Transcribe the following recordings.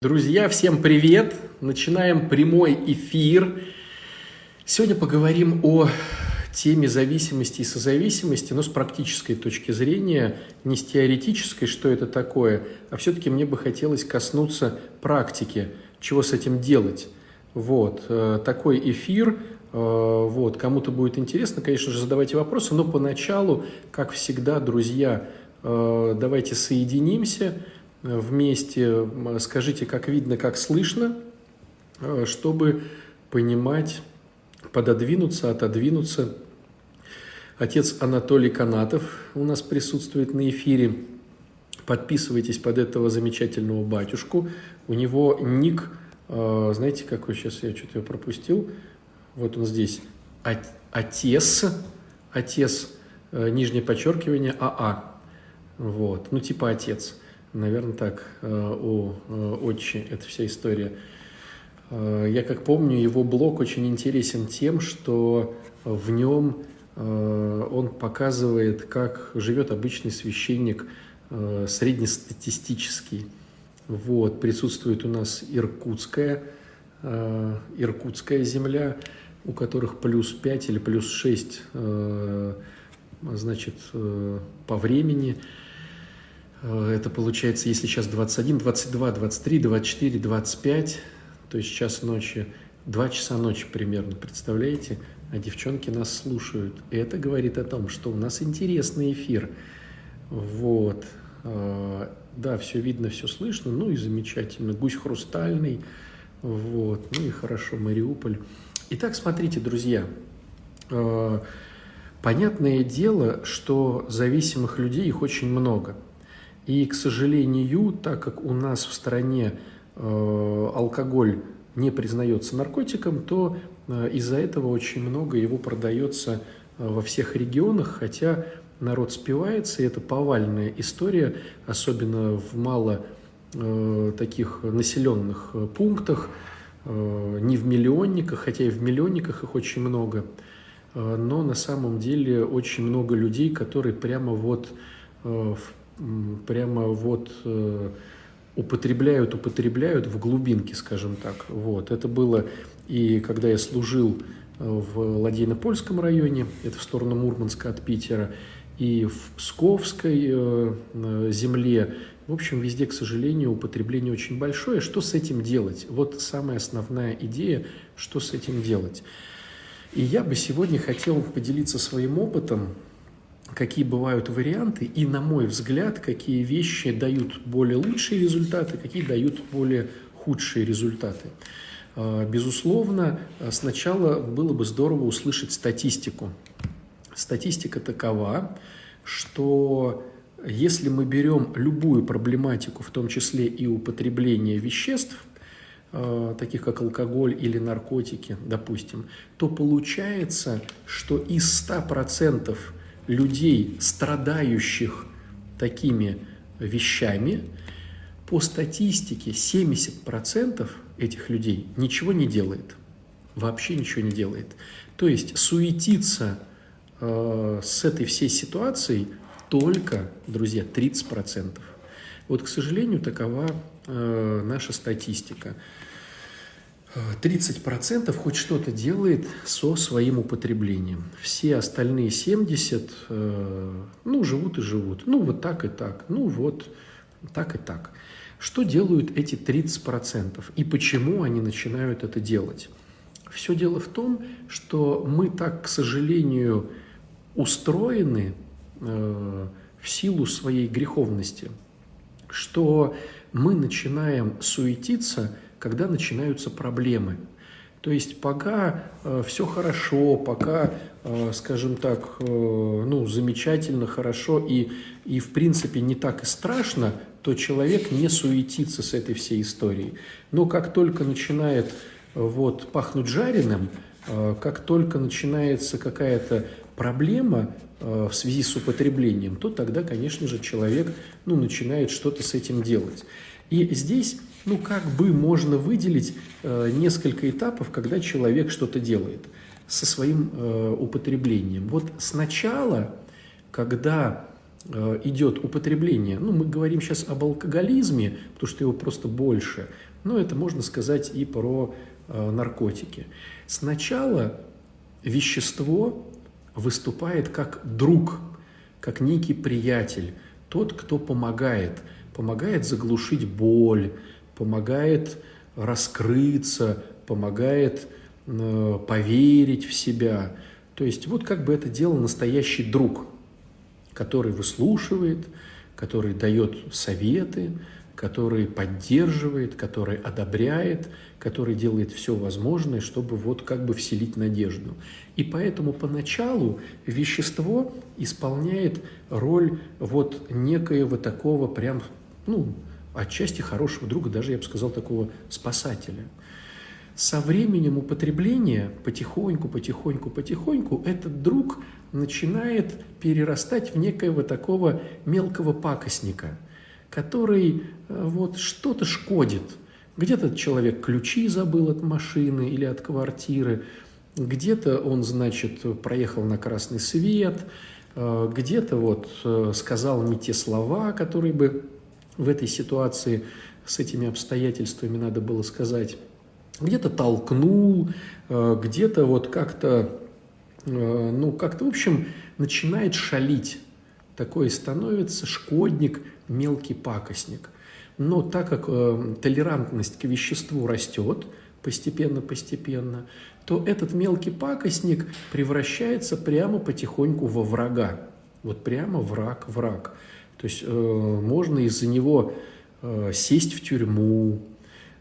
Друзья, всем привет! Начинаем прямой эфир. Сегодня поговорим о теме зависимости и созависимости, но с практической точки зрения, не с теоретической, что это такое, а все-таки мне бы хотелось коснуться практики, чего с этим делать. Вот, э, такой эфир, э, вот, кому-то будет интересно, конечно же, задавайте вопросы, но поначалу, как всегда, друзья, э, давайте соединимся, вместе, скажите, как видно, как слышно, э, чтобы понимать, пододвинуться, отодвинуться. Отец Анатолий Канатов у нас присутствует на эфире. Подписывайтесь под этого замечательного батюшку. У него ник, э, знаете, какой сейчас я что-то пропустил. Вот он здесь. Отец, отец, э, нижнее подчеркивание, АА. Вот, ну типа отец. Наверное, так э, у э, Отчи эта вся история. Э, я как помню, его блог очень интересен тем, что в нем он показывает, как живет обычный священник среднестатистический. Вот, присутствует у нас иркутская, иркутская земля, у которых плюс 5 или плюс 6 значит, по времени – Э, это получается, если сейчас 21, 22, 23, 24, 25, то есть час ночи, 2 часа ночи примерно, представляете? А девчонки нас слушают. И это говорит о том, что у нас интересный эфир. Вот. Э, да, все видно, все слышно, ну и замечательно. Гусь хрустальный, вот, ну и хорошо, Мариуполь. Итак, смотрите, друзья, э, понятное дело, что зависимых людей их очень много – и, к сожалению, так как у нас в стране э, алкоголь не признается наркотиком, то э, из-за этого очень много его продается э, во всех регионах, хотя народ спивается, и это повальная история, особенно в мало таких населенных пунктах, не в миллионниках, хотя и в миллионниках их очень много, но на самом деле очень много людей, которые прямо вот в прямо вот э, употребляют, употребляют в глубинке, скажем так. Вот. Это было и когда я служил э, в Ладейно-Польском районе, это в сторону Мурманска от Питера, и в Псковской э, земле. В общем, везде, к сожалению, употребление очень большое. Что с этим делать? Вот самая основная идея, что с этим делать. И я бы сегодня хотел поделиться своим опытом, какие бывают варианты и, на мой взгляд, какие вещи дают более лучшие результаты, какие дают более худшие результаты. А, безусловно, сначала было бы здорово услышать статистику. Статистика такова, что если мы берем любую проблематику, в том числе и употребление веществ, а, таких как алкоголь или наркотики, допустим, то получается, что из 100% людей, страдающих такими вещами, по статистике 70% этих людей ничего не делает. Вообще ничего не делает. То есть суетиться э, с этой всей ситуацией только, друзья, 30%. Вот, к сожалению, такова э, наша статистика. 30% хоть что-то делает со своим употреблением. Все остальные 70, э, ну, живут и живут. Ну, вот так и так. Ну, вот так и так. Что делают эти 30% и почему они начинают это делать? Все дело в том, что мы так, к сожалению, устроены э, в силу своей греховности, что мы начинаем суетиться – когда начинаются проблемы. То есть пока э, все хорошо, пока, э, скажем так, э, ну, замечательно, хорошо и, и в принципе не так и страшно, то человек не суетится с этой всей историей. Но как только начинает э, вот, пахнуть жареным, э, как только начинается какая-то проблема э, в связи с употреблением, то тогда, конечно же, человек ну, начинает что-то с этим делать. И здесь ну, как бы можно выделить э, несколько этапов, когда человек что-то делает со своим э, употреблением. Вот сначала, когда э, идет употребление, ну, мы говорим сейчас об алкоголизме, потому что его просто больше, но это можно сказать и про э, наркотики. Сначала вещество выступает как друг, как некий приятель, тот, кто помогает, помогает заглушить боль, помогает раскрыться, помогает э, поверить в себя. То есть вот как бы это делал настоящий друг, который выслушивает, который дает советы, который поддерживает, который одобряет, который делает все возможное, чтобы вот как бы вселить надежду. И поэтому поначалу вещество исполняет роль вот некоего такого прям, ну, отчасти хорошего друга, даже, я бы сказал, такого спасателя. Со временем употребления потихоньку, потихоньку, потихоньку этот друг начинает перерастать в некоего такого мелкого пакостника, который э, вот что-то шкодит. Где-то человек ключи забыл от машины или от квартиры, где-то он, значит, проехал на красный свет, э, где-то вот э, сказал не те слова, которые бы в этой ситуации с этими обстоятельствами надо было сказать. Где-то толкнул, э, где-то вот как-то, ну, как-то, в общем, начинает шалить. Такой становится шкодник, мелкий пакостник. Но так как толерантность к веществу растет постепенно-постепенно, то этот мелкий пакостник превращается прямо потихоньку во врага. Вот прямо враг-враг. То есть э, можно из-за него э, сесть в тюрьму,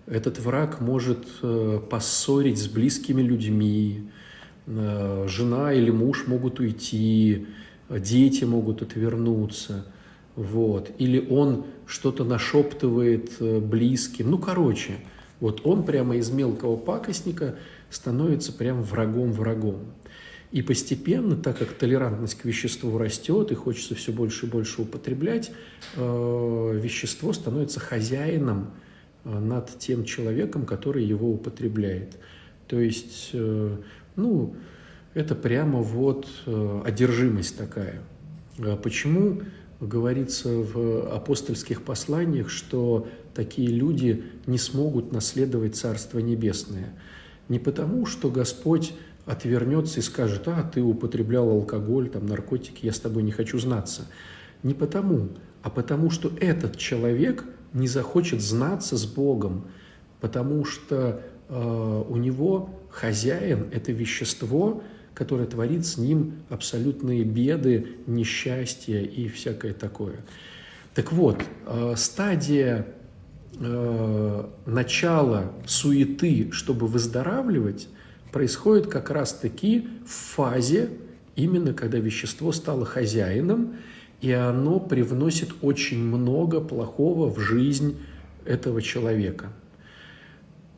этот враг может э, поссорить с близкими людьми, э, жена или муж могут уйти, дети могут отвернуться, вот. или он что-то нашептывает э, близким. Ну, короче, вот он прямо из мелкого пакостника – становится прям врагом-врагом. И постепенно, так как толерантность к веществу растет и хочется все больше и больше употреблять, э, вещество становится хозяином э, над тем человеком, который его употребляет. То есть, э, ну, это прямо вот одержимость такая. Почему говорится в апостольских посланиях, что такие люди не смогут наследовать Царство Небесное – не потому, что Господь отвернется и скажет, а, ты употреблял алкоголь, там, наркотики, я с тобой не хочу знаться. Не потому, а потому, что этот человек не захочет знаться с Богом, потому что э, у него хозяин – это вещество, которое творит с ним абсолютные беды, несчастья и всякое такое. Так вот, э, стадия э, начало суеты, чтобы выздоравливать, происходит как раз-таки в фазе, именно когда вещество стало хозяином, и оно привносит очень много плохого в жизнь этого человека.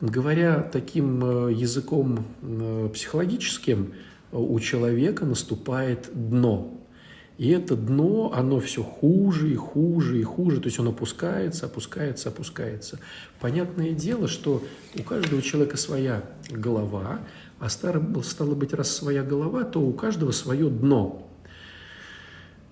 Говоря таким э, языком э, психологическим, у человека наступает дно. И это дно, оно все хуже и хуже и хуже, то есть он опускается, опускается, опускается. Понятное дело, что у каждого человека своя голова, а стало, стало быть, раз своя голова, то у каждого свое дно.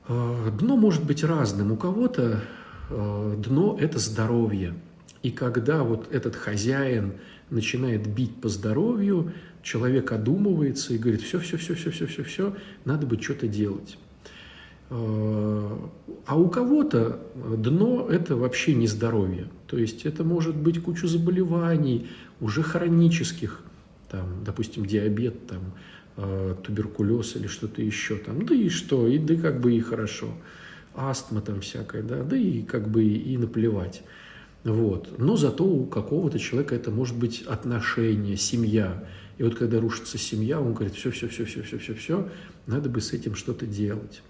Э, дно может быть разным. У кого-то э, дно – это здоровье. И когда вот этот хозяин начинает бить по здоровью, человек одумывается и говорит, все, все, все, все, все, все, все, надо бы что-то делать. А у кого-то дно – это вообще не здоровье. То есть это может быть куча заболеваний, уже хронических, там, допустим, диабет, там, э, туберкулез или что-то еще. Там, да и что, и да как бы и хорошо. Астма там всякая, да, да и как бы и наплевать. Вот. Но зато у какого-то человека это может быть отношение, семья. И вот когда рушится семья, он говорит, все, все, все, все, все, все, все, надо бы с этим что-то делать.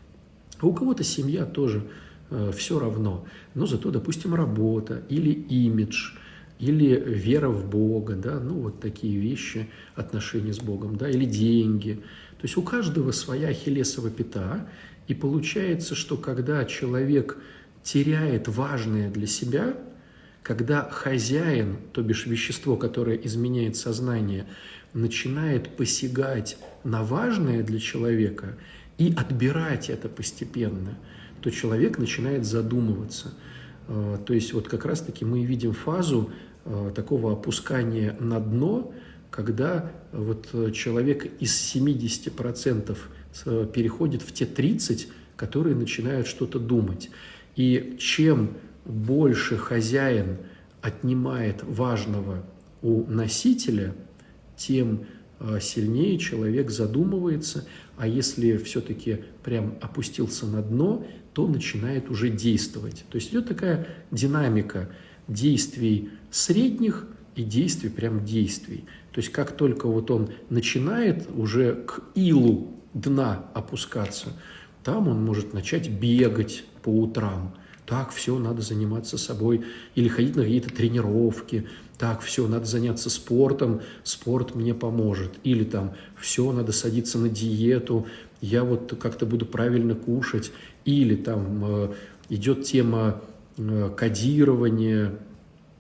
А у кого-то семья тоже э, все равно, но зато, допустим, работа или имидж, или вера в Бога, да, ну вот такие вещи, отношения с Богом, да, или деньги. То есть у каждого своя хилесова пята, и получается, что когда человек теряет важное для себя, когда хозяин, то бишь вещество, которое изменяет сознание, начинает посягать на важное для человека – и отбирать это постепенно. то человек начинает задумываться. Э, то есть вот как раз-таки мы видим фазу такого опускания на дно, когда вот человек из 70% переходит в те 30, которые начинают что-то думать. И чем больше хозяин отнимает важного у носителя, тем сильнее человек задумывается, а если все-таки прям опустился на дно, то начинает уже действовать. То есть идет такая динамика действий средних и действий прям действий. То есть как только вот он начинает уже к илу дна опускаться, там он может начать бегать по утрам. Так, все, надо заниматься собой. Или ходить на какие-то тренировки, так, все, надо заняться спортом, спорт мне поможет. Или там, все, надо садиться на диету, я вот как-то буду правильно кушать. Или там э, идет тема кодирования,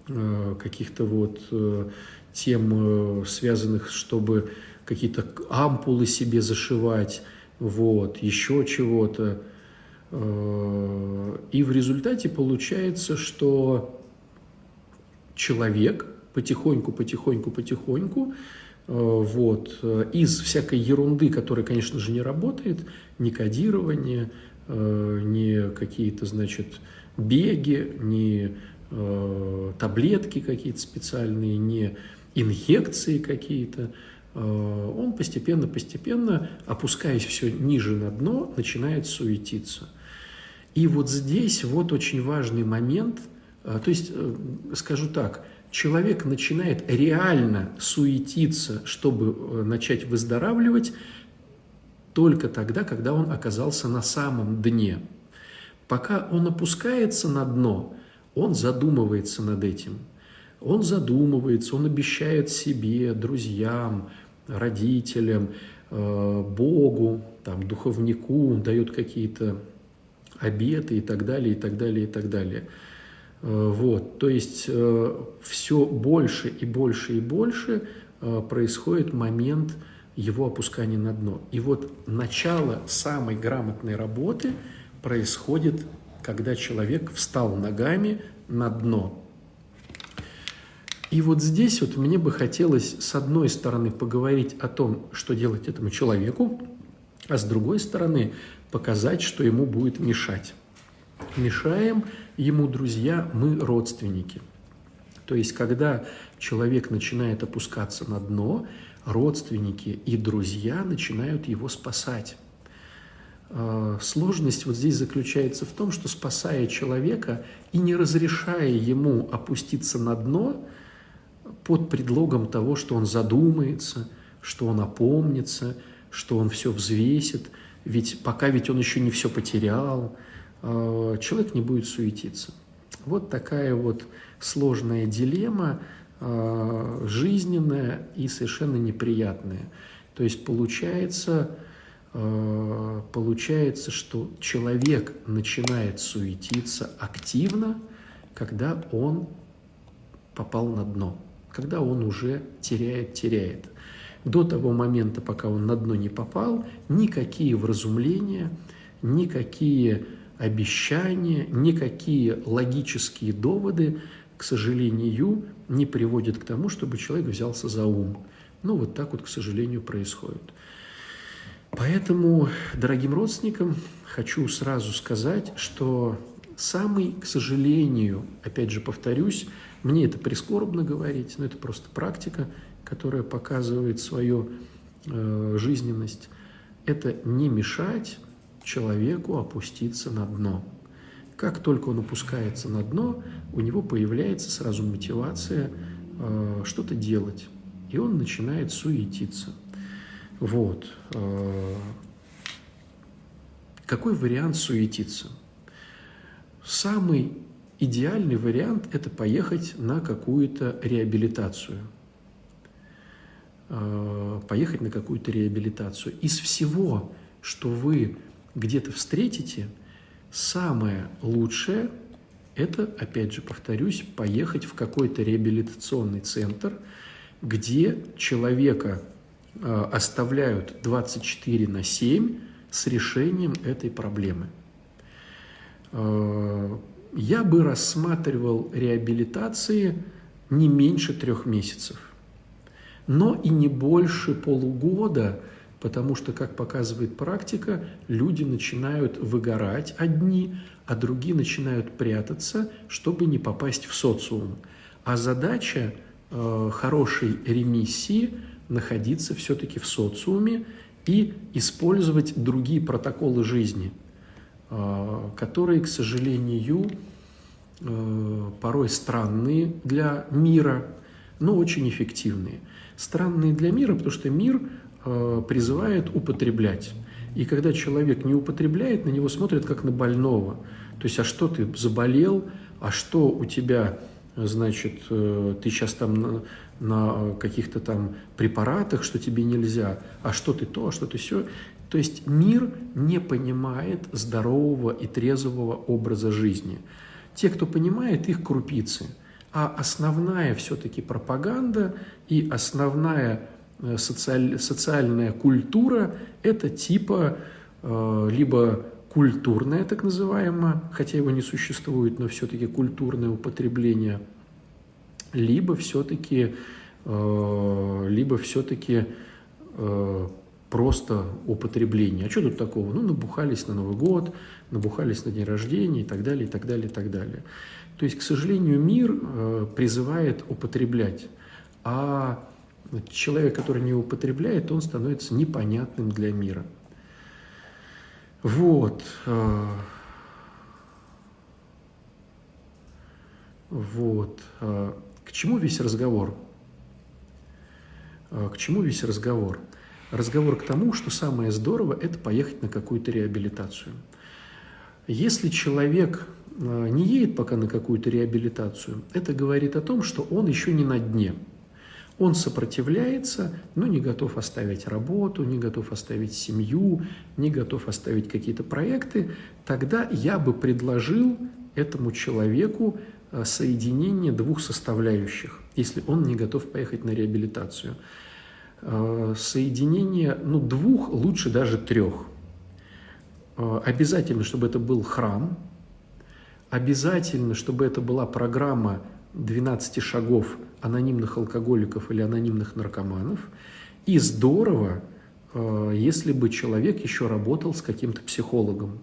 э, каких-то вот э, тем, э, связанных, чтобы какие-то ампулы себе зашивать, вот, еще чего-то. Э, и в результате получается, что человек потихоньку, потихоньку, потихоньку, э, вот, э, из всякой ерунды, которая, конечно же, не работает, ни кодирование, э, ни какие-то, значит, беги, ни таблетки какие-то специальные, ни инъекции какие-то, он постепенно-постепенно, опускаясь все ниже на дно, начинает суетиться. И вот здесь вот очень важный момент – а, то есть, э, скажу так, человек начинает реально суетиться, чтобы э, начать выздоравливать, только тогда, когда он оказался на самом дне. Пока он опускается на дно, он задумывается над этим. Он задумывается, он обещает себе, друзьям, родителям, э, Богу, там, духовнику, дает какие-то обеты и так далее, и так далее, и так далее – Э, вот, то есть э, все больше и больше и больше происходит момент его опускания на дно. И вот начало самой грамотной работы происходит, когда человек встал ногами на дно. И вот здесь вот мне бы хотелось с одной стороны поговорить о том, что делать этому человеку, а с другой стороны показать, что ему будет мешать. Мешаем – ему друзья, мы родственники. То есть, когда человек начинает опускаться на дно, родственники и друзья начинают его спасать. А, сложность вот здесь заключается в том, что спасая человека и не разрешая ему опуститься на дно под предлогом того, что он задумается, что он опомнится, что он все взвесит, ведь пока ведь он еще не все потерял – Э, человек не будет суетиться. Вот такая вот сложная дилемма, э, жизненная и совершенно неприятная. То есть получается, э, получается, что человек начинает суетиться активно, когда он попал на дно, когда он уже теряет, теряет. До того момента, пока он на дно не попал, никакие вразумления, никакие обещания, никакие логические доводы, к сожалению, не приводят к тому, чтобы человек взялся за ум. Ну, вот так вот, к сожалению, происходит. Поэтому, дорогим родственникам, хочу сразу сказать, что самый, к сожалению, опять же повторюсь, мне это прискорбно говорить, но это просто практика, которая показывает свою э, жизненность, это не мешать человеку опуститься на дно. Как только он опускается на дно, у него появляется сразу мотивация э, что-то делать, и он начинает суетиться. Вот. Э, какой вариант суетиться? Самый идеальный вариант – это поехать на какую-то реабилитацию. Э, поехать на какую-то реабилитацию. Из всего, что вы где-то встретите, самое лучшее – это, опять же, повторюсь, поехать в какой-то реабилитационный центр, где человека оставляют 24 на 7 с решением этой проблемы. я бы рассматривал реабилитации не меньше трех месяцев, но и не больше полугода, потому что, как показывает практика, люди начинают выгорать одни, а другие начинают прятаться, чтобы не попасть в социум. А задача э, хорошей ремиссии – находиться все-таки в социуме и использовать другие протоколы жизни – а, которые, к сожалению, э, порой странные для мира, но очень эффективные. Странные для мира, потому что мир э, призывает употреблять. И когда человек не употребляет, на него смотрят как на больного. То есть, а что ты заболел, а что у тебя, значит, э, ты сейчас там на, на каких-то там препаратах, что тебе нельзя, а что ты то, а что ты все. То есть мир не понимает здорового и трезвого образа жизни. Те, кто понимает, их крупицы. А основная все-таки пропаганда и основная э, социаль, социальная культура – это типа э, либо культурное, так называемое, хотя его не существует, но все-таки культурное употребление, либо все-таки, э, либо все-таки э, просто употребление. А что тут такого? Ну, набухались на Новый год, набухались на день рождения и так далее, и так далее, и так далее. То есть, к сожалению, мир э, призывает употреблять, а человек, который не употребляет, он становится непонятным для мира. Вот. Вот. К чему весь разговор? К чему весь разговор? разговор к тому, что самое здорово – это поехать на какую-то реабилитацию. Если человек э, не едет пока на какую-то реабилитацию, это говорит о том, что он еще не на дне. Он сопротивляется, но не готов оставить работу, не готов оставить семью, не готов оставить какие-то проекты. Тогда я бы предложил этому человеку соединение двух составляющих, если он не готов поехать на реабилитацию – Э, соединение ну, двух, лучше даже трех. Э, обязательно, чтобы это был храм, обязательно, чтобы это была программа 12 шагов анонимных алкоголиков или анонимных наркоманов. И здорово, э, если бы человек еще работал с каким-то психологом.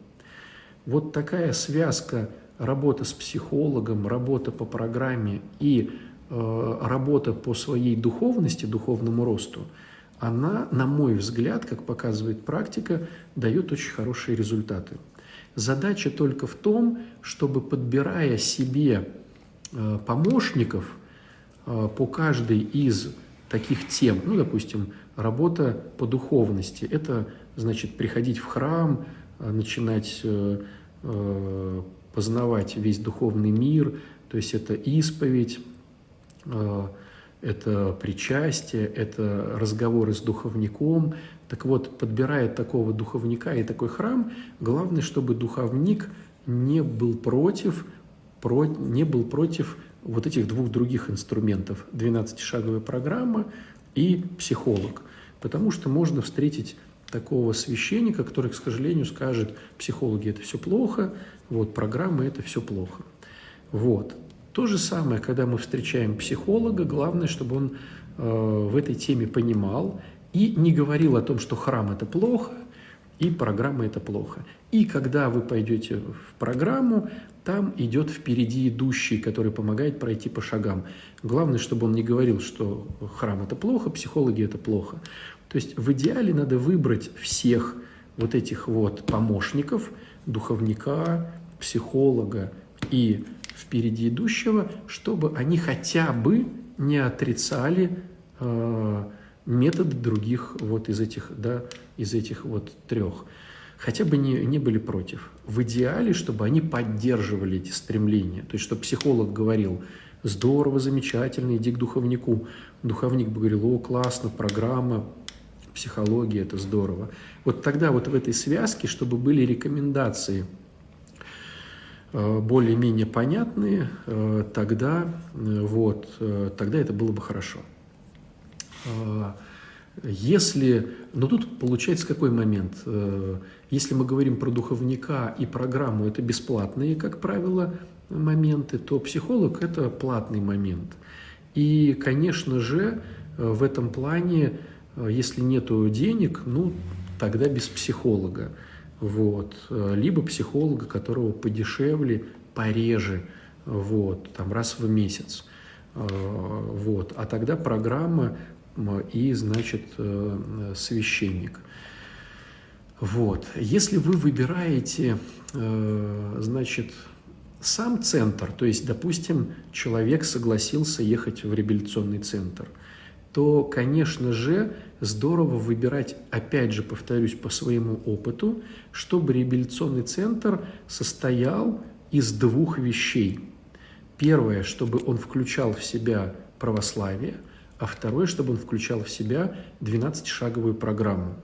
Вот такая связка работа с психологом, работа по программе и Э, работа по своей духовности, духовному росту, она, на мой взгляд, как показывает практика, дает очень хорошие результаты. Задача только в том, чтобы, подбирая себе э, помощников э, по каждой из таких тем, ну, допустим, работа по духовности, это значит приходить в храм, начинать познавать весь духовный мир, то есть это исповедь, Э, это причастие, это разговоры с духовником. Так вот, подбирая такого духовника и такой храм, главное, чтобы духовник не был против, про, не был против вот этих двух других инструментов. 12-шаговая программа и психолог. Потому что можно встретить такого священника, который, к сожалению, скажет, психологи это все плохо, вот программы это все плохо. Вот. То же самое, когда мы встречаем психолога, главное, чтобы он э, в этой теме понимал и не говорил о том, что храм это плохо, и программа это плохо. И когда вы пойдете в программу, там идет впереди идущий, который помогает пройти по шагам. Главное, чтобы он не говорил, что храм это плохо, психологи это плохо. То есть в идеале надо выбрать всех вот этих вот помощников, духовника, психолога и впереди идущего, чтобы они хотя бы не отрицали э, методы других вот из этих, да, из этих вот трех. Хотя бы не, не были против. В идеале, чтобы они поддерживали эти стремления. То есть, чтобы психолог говорил, здорово, замечательно, иди к духовнику. Духовник бы говорил, о, классно, программа, психология, это здорово. Вот тогда вот в этой связке, чтобы были рекомендации – Э, более-менее понятные, э, тогда, э, вот, тогда это было бы хорошо. Если, но тут получается какой момент? Если мы говорим про духовника и программу, это бесплатные, как правило, моменты, то психолог – это платный момент. И, конечно же, в этом плане, если нет денег, ну, тогда без психолога. Вот. Либо психолога, которого подешевле, пореже, вот, там раз в месяц. Э, вот. А тогда программа и, значит, э, священник. Вот. Если вы выбираете, э, значит, сам центр, то есть, допустим, человек согласился ехать в реабилитационный центр, то, конечно же, здорово выбирать, опять же, повторюсь, по своему опыту, чтобы реабилитационный центр состоял из двух вещей. Первое, чтобы он включал в себя православие – а второе, чтобы он включал в себя 12-шаговую программу.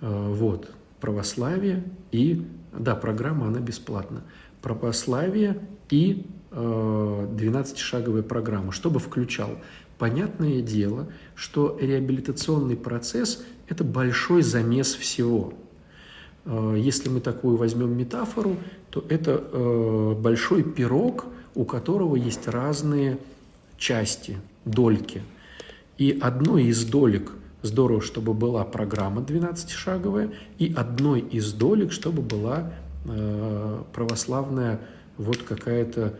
Э, вот, православие и, да, программа, она бесплатна. Православие и 12-шаговая э, программа, чтобы включал. Понятное дело, что реабилитационный процесс – это большой замес всего. Э, если мы такую возьмем метафору, то это большой пирог, у которого есть разные части, дольки. И одной из долек здорово, чтобы была программа 12-шаговая, и одной из долек, чтобы была э, православная вот какая-то э,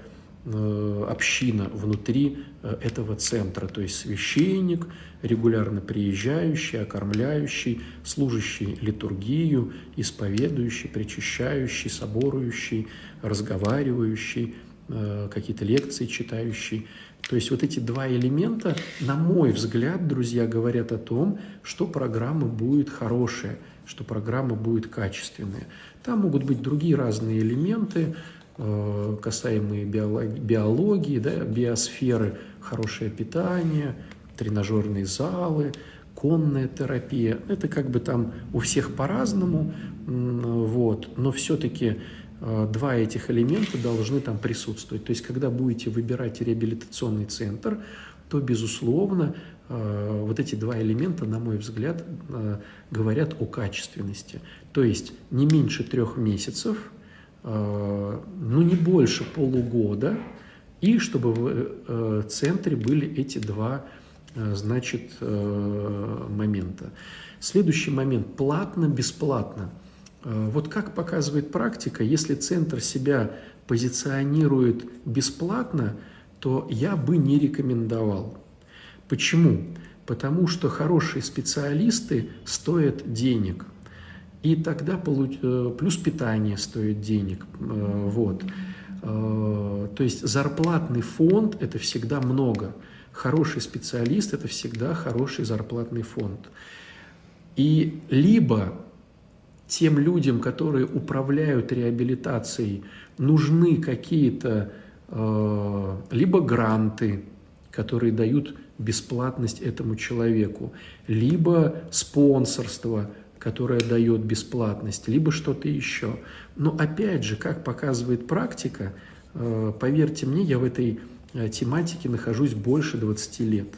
община внутри э, этого центра, то есть священник, регулярно приезжающий, окормляющий, служащий литургию, исповедующий, причащающий, соборующий, разговаривающий, э, какие-то лекции читающий. То есть вот эти два элемента, на мой взгляд, друзья, говорят о том, что программа будет хорошая, что программа будет качественная. Там могут быть другие разные элементы, э, касаемые биологии, да, биосферы, хорошее питание, тренажерные залы, конная терапия. Это как бы там у всех по-разному, вот, но все-таки Э, два этих элемента должны там присутствовать. То есть, когда будете выбирать реабилитационный центр, то, безусловно, э, вот эти два элемента, на мой взгляд, э, говорят о качественности. То есть, не меньше трех месяцев, ну, не больше полугода, и чтобы в центре были эти два, значит, момента. Следующий момент – платно-бесплатно – Э, вот как показывает практика, если центр себя позиционирует бесплатно, то я бы не рекомендовал. Почему? Потому что хорошие специалисты стоят денег. И тогда э, плюс питание стоит денег. Э, вот. То есть зарплатный фонд – это всегда много. Хороший специалист – это всегда хороший зарплатный фонд. И либо тем людям, которые управляют реабилитацией, нужны какие-то э, либо гранты, которые дают бесплатность этому человеку, либо спонсорство, которое дает бесплатность, либо что-то еще. Но опять же, как показывает практика, э, поверьте мне, я в этой э, тематике нахожусь больше 20 лет.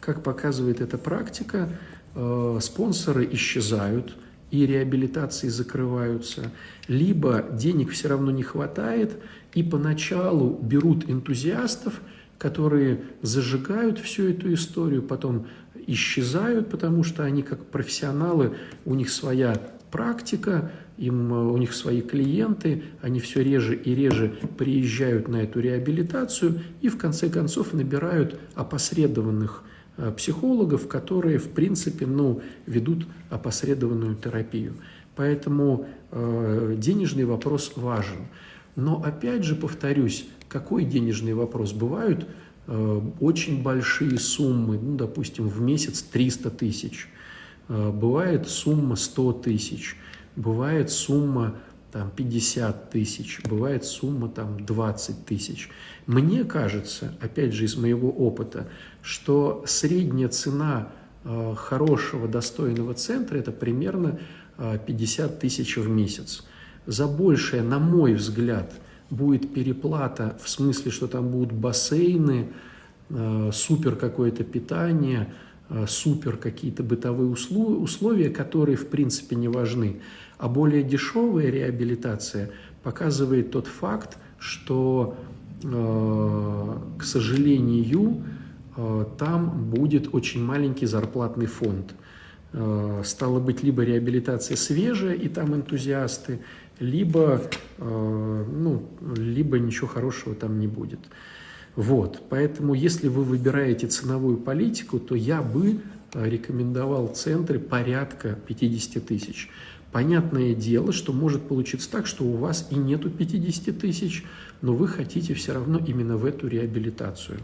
Как показывает эта практика, э, спонсоры исчезают – и реабилитации закрываются, либо денег все равно не хватает, и поначалу берут энтузиастов, которые зажигают всю эту историю, потом исчезают, потому что они как профессионалы, у них своя практика, им, у них свои клиенты, они все реже и реже приезжают на эту реабилитацию и в конце концов набирают опосредованных Э, психологов, которые, в принципе, ну, ведут опосредованную терапию. Поэтому э, денежный вопрос важен. Но опять же повторюсь, какой денежный вопрос? Бывают э, очень большие суммы, ну, допустим, в месяц 300 тысяч, э, бывает сумма 100 тысяч, бывает сумма там 50 тысяч, бывает сумма там 20 тысяч. Мне кажется, опять же из моего опыта, что средняя цена э, хорошего, достойного центра – это примерно 50 э, тысяч в месяц. За большее, на мой взгляд, будет переплата в смысле, что там будут бассейны, э, супер какое-то питание, э, супер какие-то бытовые условия, которые в принципе не важны. А более дешевая реабилитация показывает тот факт, что, к сожалению, там будет очень маленький зарплатный фонд. Стало быть, либо реабилитация свежая, и там энтузиасты, либо, ну, либо ничего хорошего там не будет. Вот, поэтому если вы выбираете ценовую политику, то я бы э, рекомендовал центры порядка 50 тысяч. Понятное дело, что может получиться так, что у вас и нету 50 тысяч, но вы хотите все равно именно в эту реабилитацию.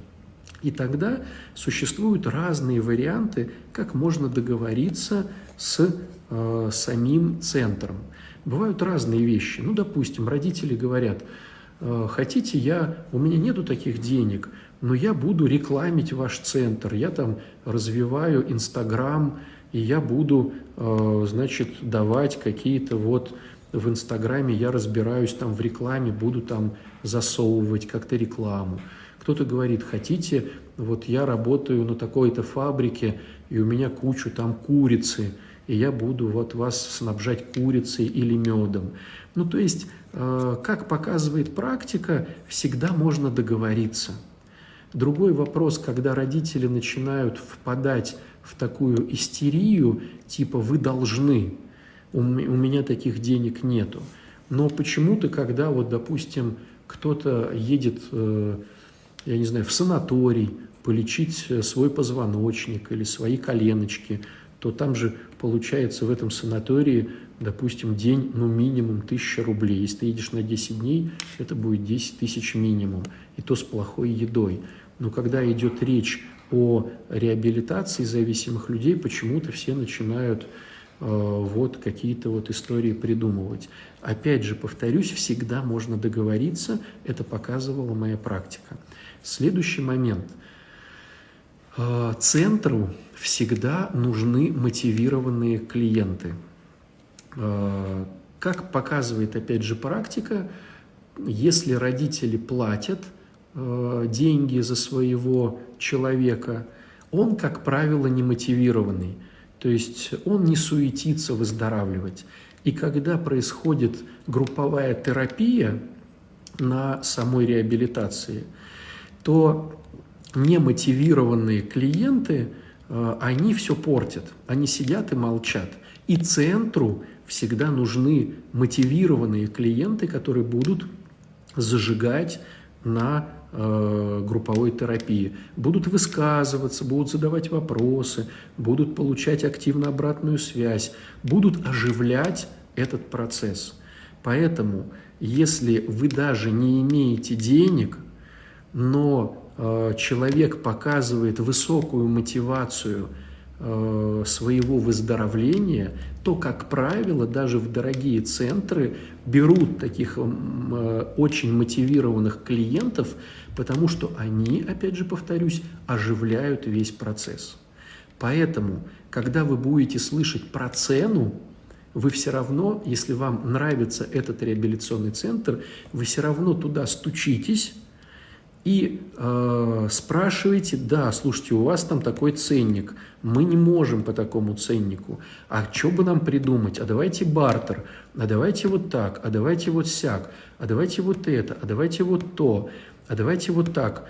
И тогда существуют разные варианты, как можно договориться с э, самим центром. Бывают разные вещи. Ну, допустим, родители говорят – Э, хотите, я, у меня нету таких денег, но я буду рекламить ваш центр, я там развиваю Инстаграм, и я буду, э, значит, давать какие-то вот в Инстаграме, я разбираюсь там в рекламе, буду там засовывать как-то рекламу. Кто-то говорит, хотите, вот я работаю на такой-то фабрике, и у меня кучу там курицы, и я буду вот вас снабжать курицей или медом. Ну, то есть Э, как показывает практика, всегда можно договориться. Другой вопрос, когда родители начинают впадать в такую истерию, типа «вы должны», у меня таких денег нету. Но почему-то, когда вот, допустим, кто-то едет, э, я не знаю, в санаторий полечить свой позвоночник или свои коленочки, то там же получается в этом санатории допустим, день, ну, минимум 1000 рублей. Если ты едешь на 10 дней, это будет 10 тысяч минимум, и то с плохой едой. Но когда идет речь о реабилитации зависимых людей, почему-то все начинают э, вот какие-то вот истории придумывать. Опять же, повторюсь, всегда можно договориться, это показывала моя практика. Следующий момент. Э, центру всегда нужны мотивированные клиенты – Э, как показывает, опять же, практика, если родители платят э, деньги за своего человека, он, как правило, не мотивированный. То есть он не суетится выздоравливать. И когда происходит групповая терапия на самой реабилитации, то немотивированные клиенты, они все портят. Они сидят и молчат. И центру всегда нужны мотивированные клиенты, которые будут зажигать на э, групповой терапии, будут высказываться, будут задавать вопросы, будут получать активно обратную связь, будут оживлять этот процесс. Поэтому, если вы даже не имеете денег, но э, человек показывает высокую мотивацию – Э, своего выздоровления, то, как правило, даже в дорогие центры берут таких э, очень мотивированных клиентов, потому что они, опять же повторюсь, оживляют весь процесс. Поэтому, когда вы будете слышать про цену, вы все равно, если вам нравится этот реабилитационный центр, вы все равно туда стучитесь, и э, спрашиваете, да, слушайте, у вас там такой ценник, мы не можем по такому ценнику, а что бы нам придумать, а давайте бартер, а давайте вот так, а давайте вот сяк, а давайте вот это, а давайте вот то, а давайте вот так.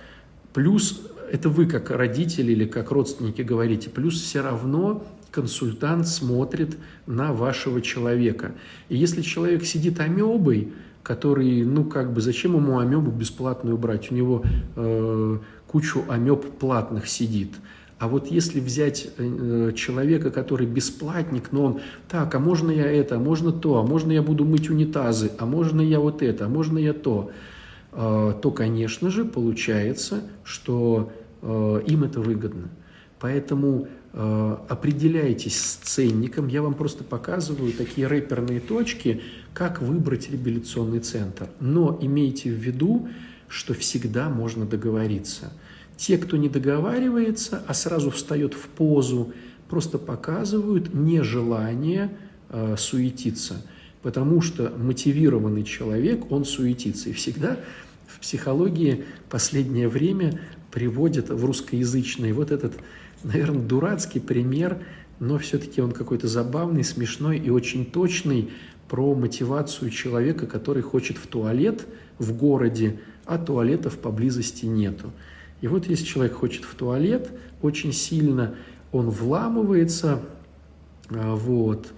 Плюс, это вы как родители или как родственники говорите, плюс все равно консультант смотрит на вашего человека. И если человек сидит амебой, который, ну, как бы, зачем ему амебу бесплатную брать? У него э, кучу амеб платных сидит. А вот если взять э, человека, который бесплатник, но он, так, а можно я это, а можно то, а можно я буду мыть унитазы, а можно я вот это, а можно я то, э, то, конечно же, получается, что э, им это выгодно. Поэтому определяйтесь с ценником. Я вам просто показываю такие рэперные точки, как выбрать реабилитационный центр. Но имейте в виду, что всегда можно договориться. Те, кто не договаривается, а сразу встает в позу, просто показывают нежелание э, суетиться. Потому что мотивированный человек, он суетится. И всегда в психологии последнее время приводят в русскоязычный вот этот, наверное, дурацкий пример, но все-таки он какой-то забавный, смешной и очень точный про мотивацию человека, который хочет в туалет в городе, а туалетов поблизости нету. И вот если человек хочет в туалет очень сильно, он вламывается, а, вот,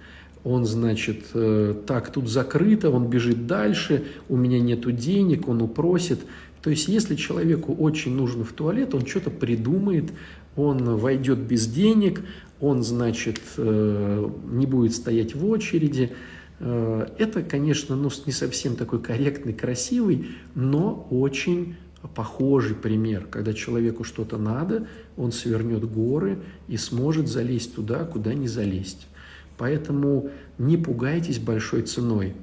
он, значит, э, так, тут закрыто, он бежит дальше, у меня нету денег, он упросит. То есть, если человеку очень нужно в туалет, он что-то придумает, он войдет без денег, он, значит, э, не будет стоять в очереди. Э, это, конечно, ну, не совсем такой корректный, красивый, но очень похожий пример, когда человеку что-то надо, он свернет горы и сможет залезть туда, куда не залезть. Поэтому не пугайтесь большой ценой.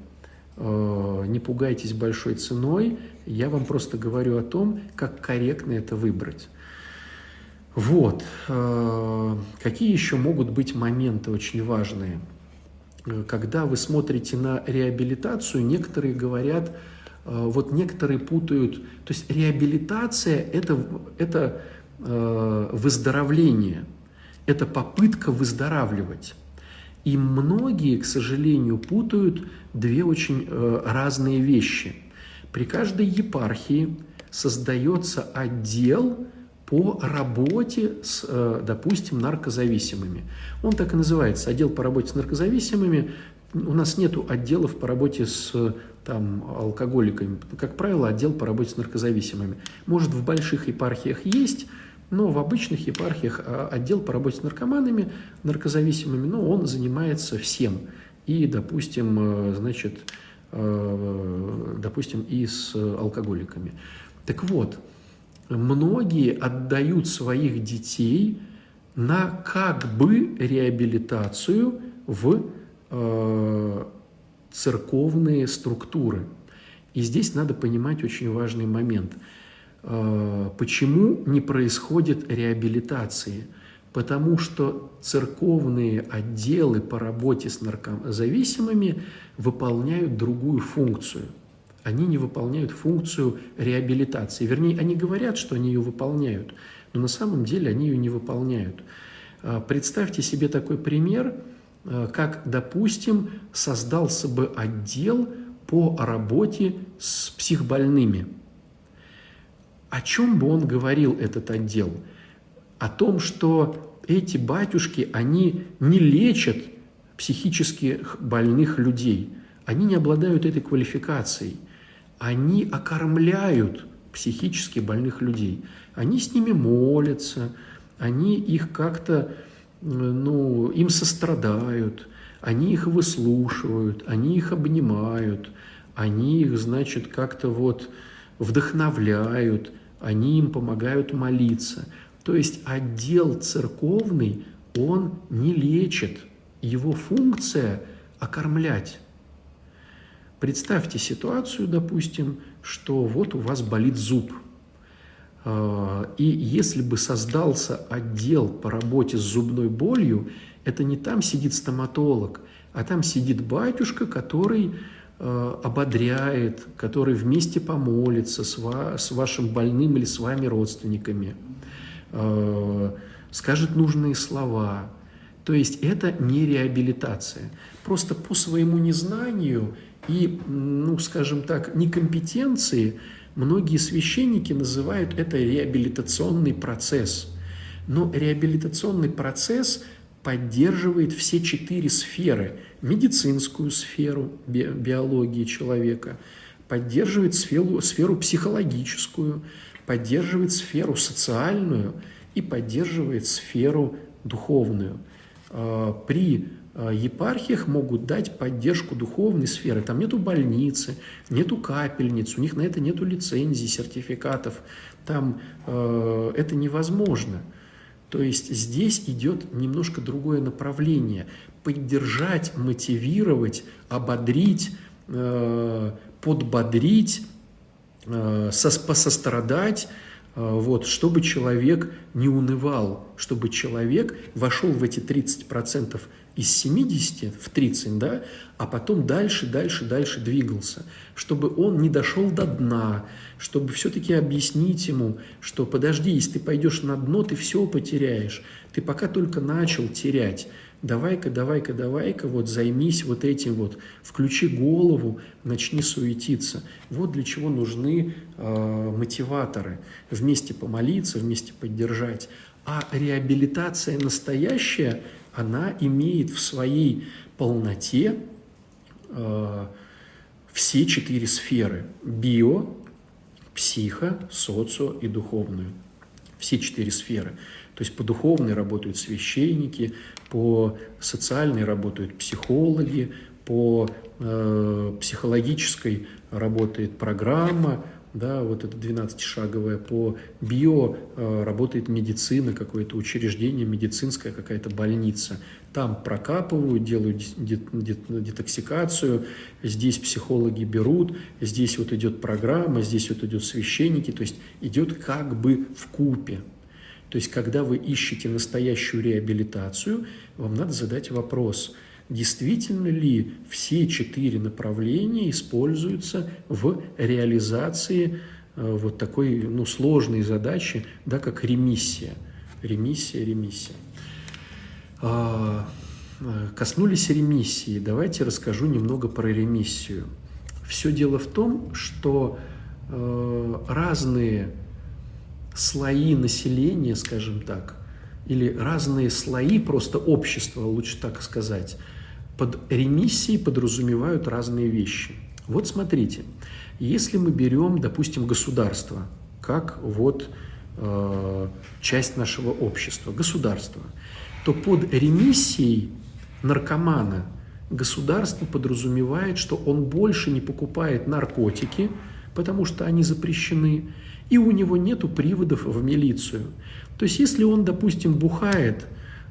Э, не пугайтесь большой ценой. Я вам просто говорю о том, как корректно это выбрать. Вот. Э, какие еще могут быть моменты очень важные? Э, когда вы смотрите на реабилитацию, некоторые говорят, вот некоторые путают, то есть реабилитация это, это выздоровление, это попытка выздоравливать. И многие, к сожалению, путают две очень э, разные вещи. При каждой епархии создается отдел по работе с, э, допустим, наркозависимыми. Он так и называется, отдел по работе с наркозависимыми. У нас нет отделов по работе с там, алкоголиками. Как правило, отдел по работе с наркозависимыми. Может, в больших епархиях есть, но в обычных епархиях а, отдел по работе с наркоманами, наркозависимыми, ну, он занимается всем. И, допустим, э, значит, э, допустим, и с алкоголиками. Так вот, многие отдают своих детей на как бы реабилитацию в э, церковные структуры. И здесь надо понимать очень важный момент – Э, почему не происходит реабилитации? Потому что церковные отделы по работе с наркозависимыми выполняют другую функцию. Они не выполняют функцию реабилитации. Вернее, они говорят, что они ее выполняют, но на самом деле они ее не выполняют. Э, представьте себе такой пример, э, как, допустим, создался бы отдел по работе с психбольными – о чем бы он говорил, этот отдел? О том, что эти батюшки, они не лечат психически больных людей. Они не обладают этой квалификацией. Они окормляют психически больных людей. Они с ними молятся, они их как-то, ну, им сострадают, они их выслушивают, они их обнимают, они их, значит, как-то вот вдохновляют, они им помогают молиться. То есть отдел церковный, он не лечит. Его функция – окормлять. Представьте ситуацию, допустим, что вот у вас болит зуб. А, и если бы создался отдел по работе с зубной болью, это не там сидит стоматолог, а там сидит батюшка, который Э, ободряет, который вместе помолится с, ва, с вашим больным или с вами родственниками, э, скажет нужные слова. То есть это не реабилитация. Просто по своему незнанию и, ну, скажем так, некомпетенции многие священники называют это реабилитационный процесс. Но реабилитационный процесс поддерживает все четыре сферы. Медицинскую сферу би биологии человека, поддерживает сферу, сферу психологическую, поддерживает сферу социальную и поддерживает сферу духовную. А, при епархиях могут дать поддержку духовной сферы. Там нету больницы, нету капельниц, у них на это нету лицензий, сертификатов. Там э, это невозможно. То есть здесь идет немножко другое направление. Поддержать, мотивировать, ободрить, э, подбодрить, э, посострадать, э, вот, чтобы человек не унывал, чтобы человек вошел в эти 30% из 70 в 30, да, а потом дальше, дальше, дальше двигался, чтобы он не дошел до дна, чтобы все-таки объяснить ему, что подожди, если ты пойдешь на дно, ты все потеряешь, ты пока только начал терять, давай-ка, давай-ка, давай-ка, вот займись вот этим вот, включи голову, начни суетиться. Вот для чего нужны э, мотиваторы. Вместе помолиться, вместе поддержать. А реабилитация настоящая, она имеет в своей полноте э, все четыре сферы – био, психо, социо и духовную. Все четыре сферы. То есть по духовной работают священники, по социальной работают психологи, по э, психологической работает программа, да, вот это 12-шаговое, по био э, работает медицина, какое-то учреждение, медицинская какая-то больница. Там прокапывают, делают детоксикацию, здесь психологи берут, здесь вот идет программа, здесь вот идет священники, то есть идет как бы в купе. То есть, когда вы ищете настоящую реабилитацию, вам надо задать вопрос, действительно ли все четыре направления используются в реализации э, вот такой ну, сложной задачи, да, как ремиссия. Ремиссия, ремиссия. А, э, коснулись ремиссии. Давайте расскажу немного про ремиссию. Все дело в том, что э, разные слои населения, скажем так, или разные слои просто общества, лучше так сказать, под ремиссией подразумевают разные вещи. Вот смотрите, если мы берем, допустим, государство, как вот э, часть нашего общества, государство, то под ремиссией наркомана государство подразумевает, что он больше не покупает наркотики, потому что они запрещены, и у него нет приводов в милицию. То есть если он, допустим, бухает,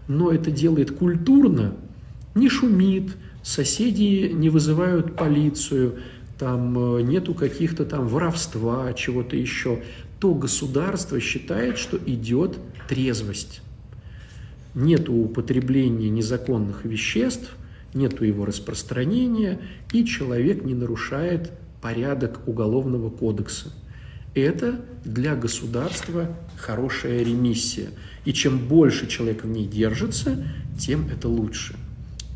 но это делает культурно, не шумит, соседи не вызывают полицию, там э, нету каких-то там воровства, чего-то еще, то государство считает, что идет трезвость. Нету употребления незаконных веществ, нету его распространения, и человек не нарушает порядок Уголовного кодекса. Это для государства хорошая ремиссия. И чем больше человек в ней держится, тем это лучше.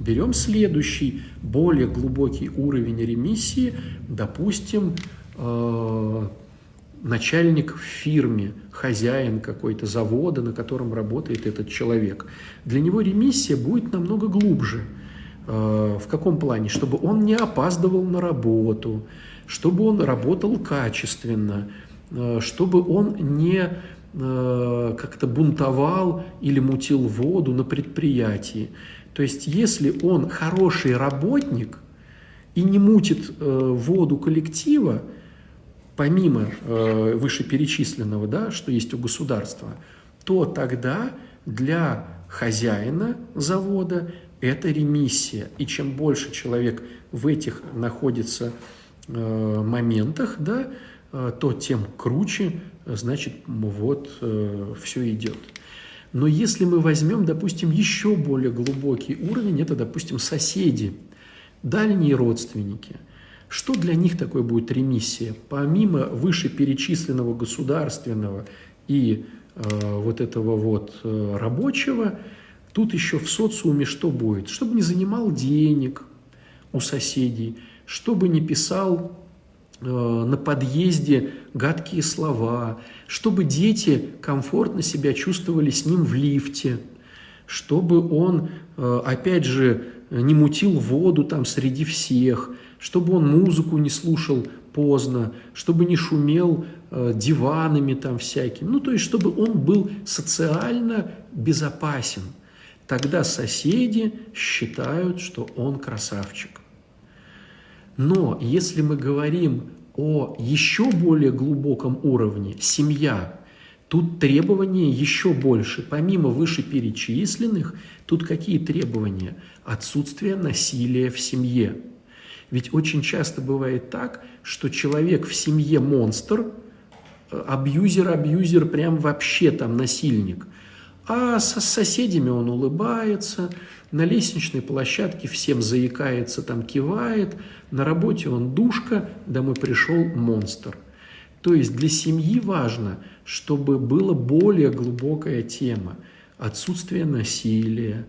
Берем следующий, более глубокий уровень ремиссии, допустим, э, начальник в фирме, хозяин какой-то завода, на котором работает этот человек. Для него ремиссия будет намного глубже. Э, в каком плане? Чтобы он не опаздывал на работу, чтобы он работал качественно, э, чтобы он не как-то бунтовал или мутил воду на предприятии. То есть, если он хороший работник и не мутит э, воду коллектива, помимо э, вышеперечисленного, да, что есть у государства, то тогда для хозяина завода это ремиссия. И чем больше человек в этих находится э, моментах, да, э, то тем круче, значит, вот э, все идет. Но если мы возьмем, допустим, еще более глубокий уровень, это, допустим, соседи, дальние родственники, что для них такое будет ремиссия? Помимо вышеперечисленного государственного и э, вот этого вот э, рабочего, тут еще в социуме что будет? Чтобы не занимал денег у соседей, чтобы не писал на подъезде гадкие слова, чтобы дети комфортно себя чувствовали с ним в лифте, чтобы он, э, опять же, не мутил воду там среди всех, чтобы он музыку не слушал поздно, чтобы не шумел э, диванами там всяким. Ну, то есть, чтобы он был социально безопасен. Тогда соседи считают, что он красавчик. Но если мы говорим о еще более глубоком уровне, семья, тут требования еще больше. Помимо вышеперечисленных, тут какие требования? Отсутствие насилия в семье. Ведь очень часто бывает так, что человек в семье монстр, абьюзер, абьюзер прям вообще там насильник. А со соседями он улыбается, на лестничной площадке всем заикается, там кивает, на работе он душка, домой пришел монстр. То есть для семьи важно, чтобы была более глубокая тема. Отсутствие насилия,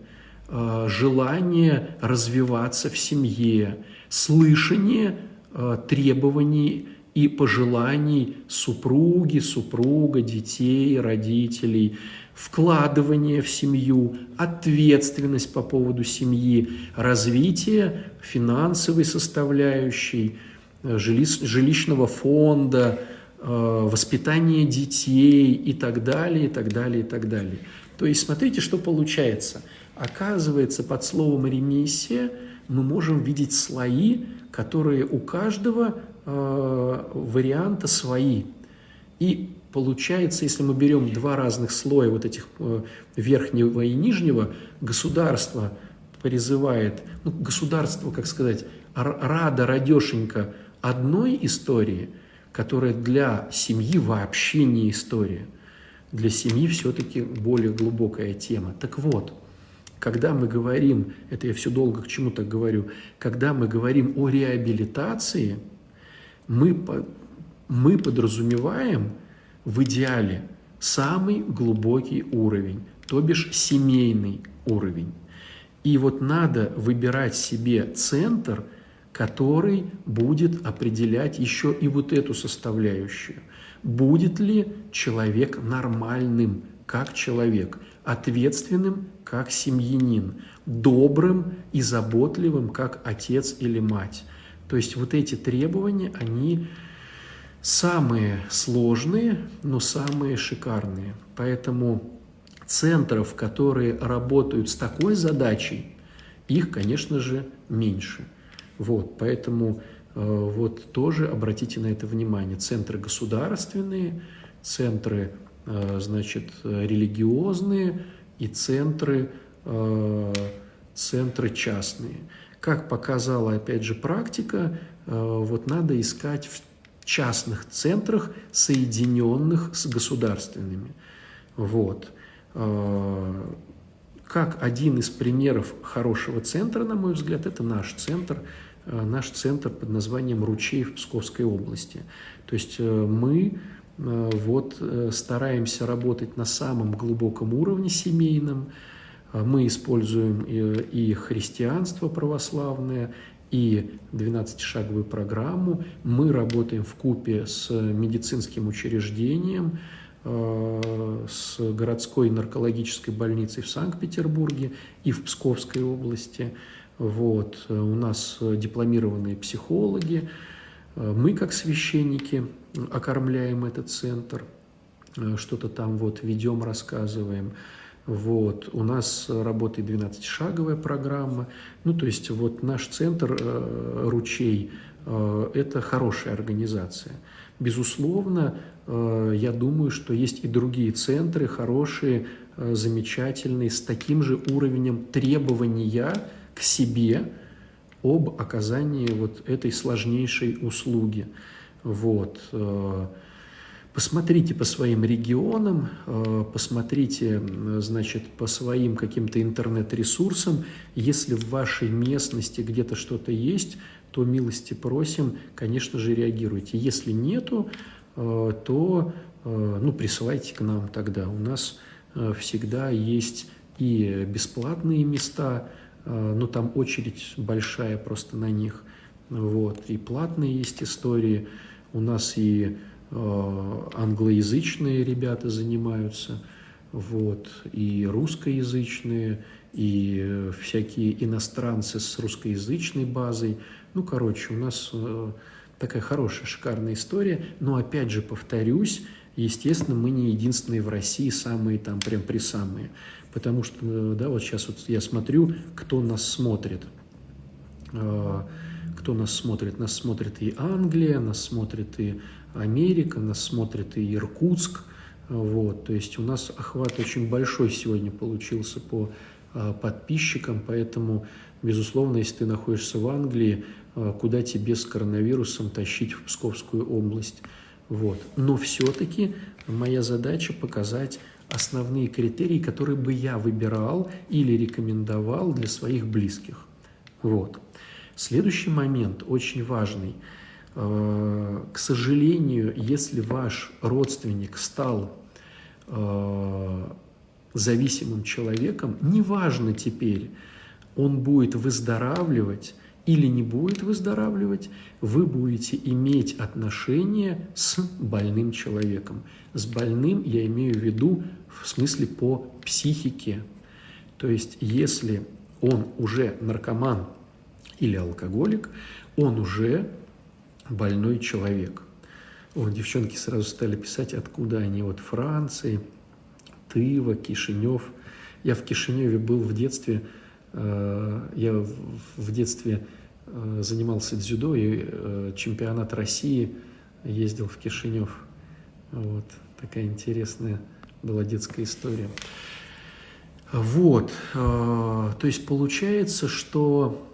а, желание развиваться в семье, слышание а, требований и пожеланий супруги, супруга, детей, родителей, вкладывание в семью, ответственность по поводу семьи, развитие финансовой составляющей, э, жилищного фонда, э, воспитание детей и так далее, и так далее, и так далее. То есть смотрите, что получается. Оказывается, под словом ремиссия мы можем видеть слои, которые у каждого э, варианта свои. И получается, если мы берем два разных слоя вот этих э, верхнего и нижнего, государство призывает, ну, государство, как сказать, рада, радешенька одной истории, которая для семьи вообще не история. Для семьи все-таки более глубокая тема. Так вот, когда мы говорим, это я все долго к чему то говорю, когда мы говорим о реабилитации, мы, мы подразумеваем в идеале самый глубокий уровень, то бишь семейный уровень. И вот надо выбирать себе центр, который будет определять еще и вот эту составляющую. Будет ли человек нормальным, как человек, ответственным, как семьянин, добрым и заботливым, как отец или мать. То есть вот эти требования, они самые сложные, но самые шикарные. Поэтому центров, которые работают с такой задачей, их, конечно же, меньше. Вот, поэтому э, вот тоже обратите на это внимание. Центры государственные, центры, э, значит, религиозные и центры, э, центры частные. Как показала, опять же, практика, э, вот надо искать в частных центрах, соединенных с государственными. Вот. А, как один из примеров хорошего центра, на мой взгляд, это наш центр, а, наш центр под названием «Ручей» в Псковской области. То есть э, мы э, вот э, стараемся работать на самом глубоком уровне семейном, мы используем и христианство православное, и 12-шаговую программу. Мы работаем в купе с медицинским учреждением, э, с городской наркологической больницей в Санкт-Петербурге и в Псковской области. Вот. У нас дипломированные психологи. Мы, как священники, окормляем этот центр, э, что-то там вот ведем, рассказываем. Вот. У нас работает 12-шаговая программа. Ну, то есть вот наш центр э, «Ручей» э, – это хорошая организация. Безусловно, э, я думаю, что есть и другие центры, хорошие, э, замечательные, с таким же уровнем требования к себе об оказании вот этой сложнейшей услуги. Вот. Посмотрите по своим регионам, э, посмотрите, значит, по своим каким-то интернет-ресурсам. Если в вашей местности где-то что-то есть, то милости просим, конечно же, реагируйте. Если нету, э, то э, ну, присылайте к нам тогда. У нас всегда есть и бесплатные места, но там очередь большая просто на них. Вот. И платные есть истории. У нас и англоязычные ребята занимаются, вот, и русскоязычные, и всякие иностранцы с русскоязычной базой. Ну, короче, у нас э, такая хорошая, шикарная история. Но, опять же, повторюсь, естественно, мы не единственные в России, самые там прям при самые. Потому что, э, да, вот сейчас вот я смотрю, кто нас смотрит. Кто нас смотрит? Нас смотрит и Англия, нас смотрит и Америка, нас смотрит и Иркутск. Вот, то есть у нас охват очень большой сегодня получился по а, подписчикам, поэтому, безусловно, если ты находишься в Англии, а, куда тебе с коронавирусом тащить в Псковскую область. Вот. Но все-таки моя задача показать основные критерии, которые бы я выбирал или рекомендовал для своих близких. Вот. Следующий момент очень важный. Э, к сожалению, если ваш родственник стал э, зависимым человеком, неважно теперь, он будет выздоравливать или не будет выздоравливать, вы будете иметь отношения с больным человеком. С больным я имею в виду в смысле по психике. То есть если он уже наркоман или алкоголик, он уже больной человек. Вот девчонки сразу стали писать, откуда они. Вот Франции, Тыва, Кишинев. Я в Кишиневе был в детстве, э, я в детстве Э, занимался дзюдо и э, чемпионат России ездил в Кишинев. Вот такая интересная была детская история. Вот, то есть получается, что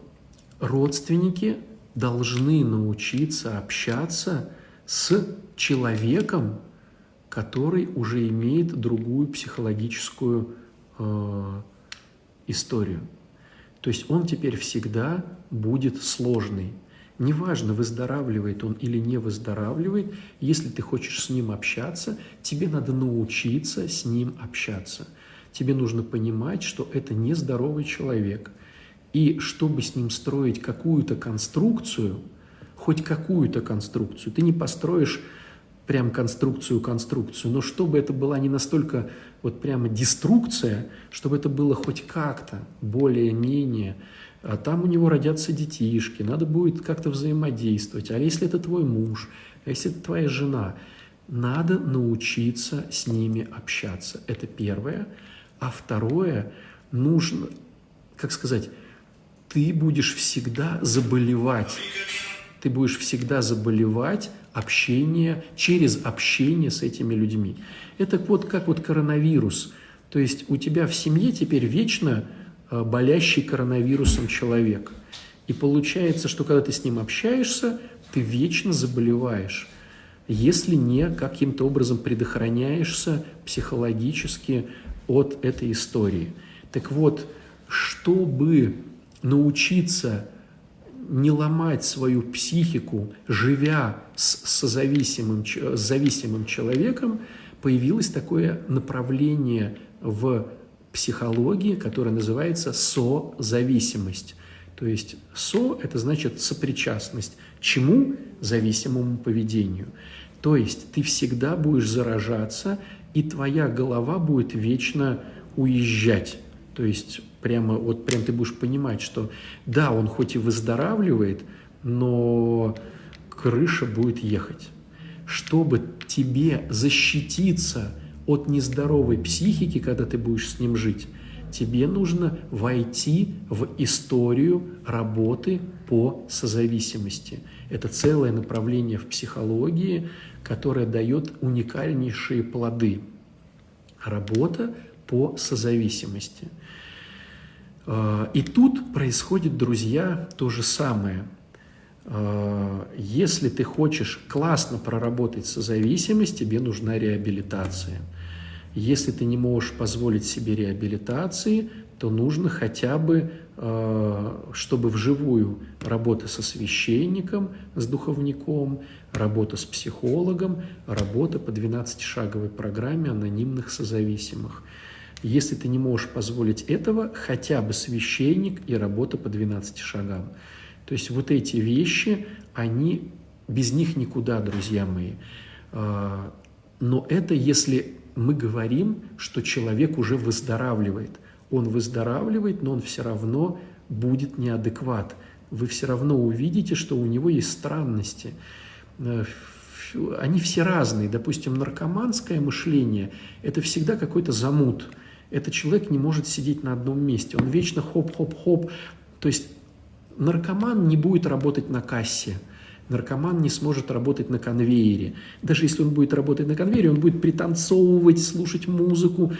родственники должны научиться общаться с человеком, который уже имеет другую психологическую историю. То есть он теперь всегда будет сложный. Неважно, выздоравливает он или не выздоравливает, если ты хочешь с ним общаться, тебе надо научиться с ним общаться. Тебе нужно понимать, что это нездоровый человек. И чтобы с ним строить какую-то конструкцию, хоть какую-то конструкцию, ты не построишь прям конструкцию-конструкцию, но чтобы это была не настолько вот прямо деструкция, чтобы это было хоть как-то более-менее, а там у него родятся детишки, надо будет как-то взаимодействовать. А если это твой муж, а если это твоя жена, надо научиться с ними общаться. Это первое. А второе, нужно, как сказать, ты будешь всегда заболевать. Ты будешь всегда заболевать общение, через общение с этими людьми. Это вот как вот коронавирус. То есть у тебя в семье теперь вечно э, болящий коронавирусом человек. И получается, что когда ты с ним общаешься, ты вечно заболеваешь, если не каким-то образом предохраняешься психологически от этой истории. Так вот, чтобы научиться не ломать свою психику, живя с, созависимым, с зависимым человеком, появилось такое направление в психологии, которое называется созависимость. То есть со – это значит сопричастность. Чему? Зависимому поведению. То есть ты всегда будешь заражаться, и твоя голова будет вечно уезжать. То есть прямо вот прям ты будешь понимать, что да, он хоть и выздоравливает, но крыша будет ехать. Чтобы тебе защититься от нездоровой психики, когда ты будешь с ним жить, тебе нужно войти в историю работы по созависимости. Это целое направление в психологии, которое дает уникальнейшие плоды. Работа по созависимости – и тут происходит, друзья, то же самое. А, если ты хочешь классно проработать созависимость, тебе нужна реабилитация. Если ты не можешь позволить себе реабилитации, то нужно хотя бы, а, чтобы вживую работа со священником, с духовником, работа с психологом, работа по 12-шаговой программе анонимных созависимых – если ты не можешь позволить этого, хотя бы священник и работа по 12 шагам. То есть вот эти вещи, они без них никуда, друзья мои. А, но это если мы говорим, что человек уже выздоравливает. Он выздоравливает, но он все равно будет неадекват. Вы все равно увидите, что у него есть странности. Э, они все разные. Допустим, наркоманское мышление – это всегда какой-то замут – этот человек не может сидеть на одном месте, он вечно хоп-хоп-хоп. То есть наркоман не будет работать на кассе, наркоман не сможет работать на конвейере. Даже если он будет работать на конвейере, он будет пританцовывать, слушать музыку,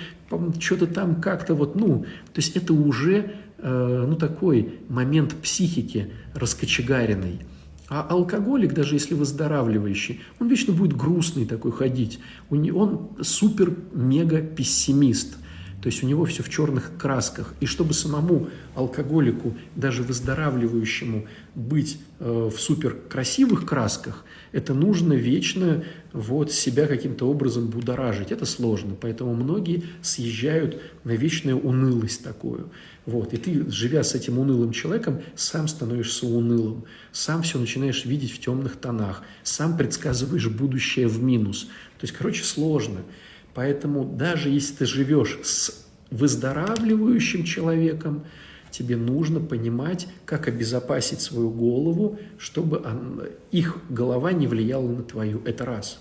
что-то там как-то вот, ну, то есть это уже, э, ну, такой момент психики раскочегаренной. А алкоголик, даже если выздоравливающий, он вечно будет грустный такой ходить. Он супер-мега-пессимист. То есть у него все в черных красках. И чтобы самому алкоголику, даже выздоравливающему, быть э, в супер красивых красках, это нужно вечно вот себя каким-то образом будоражить. Это сложно. Поэтому многие съезжают на вечную унылость такую. Вот. И ты, живя с этим унылым человеком, сам становишься унылым, сам все начинаешь видеть в темных тонах, сам предсказываешь будущее в минус. То есть, короче, сложно. Поэтому даже если ты живешь с выздоравливающим человеком, тебе нужно понимать, как обезопасить свою голову, чтобы их голова не влияла на твою. Это раз.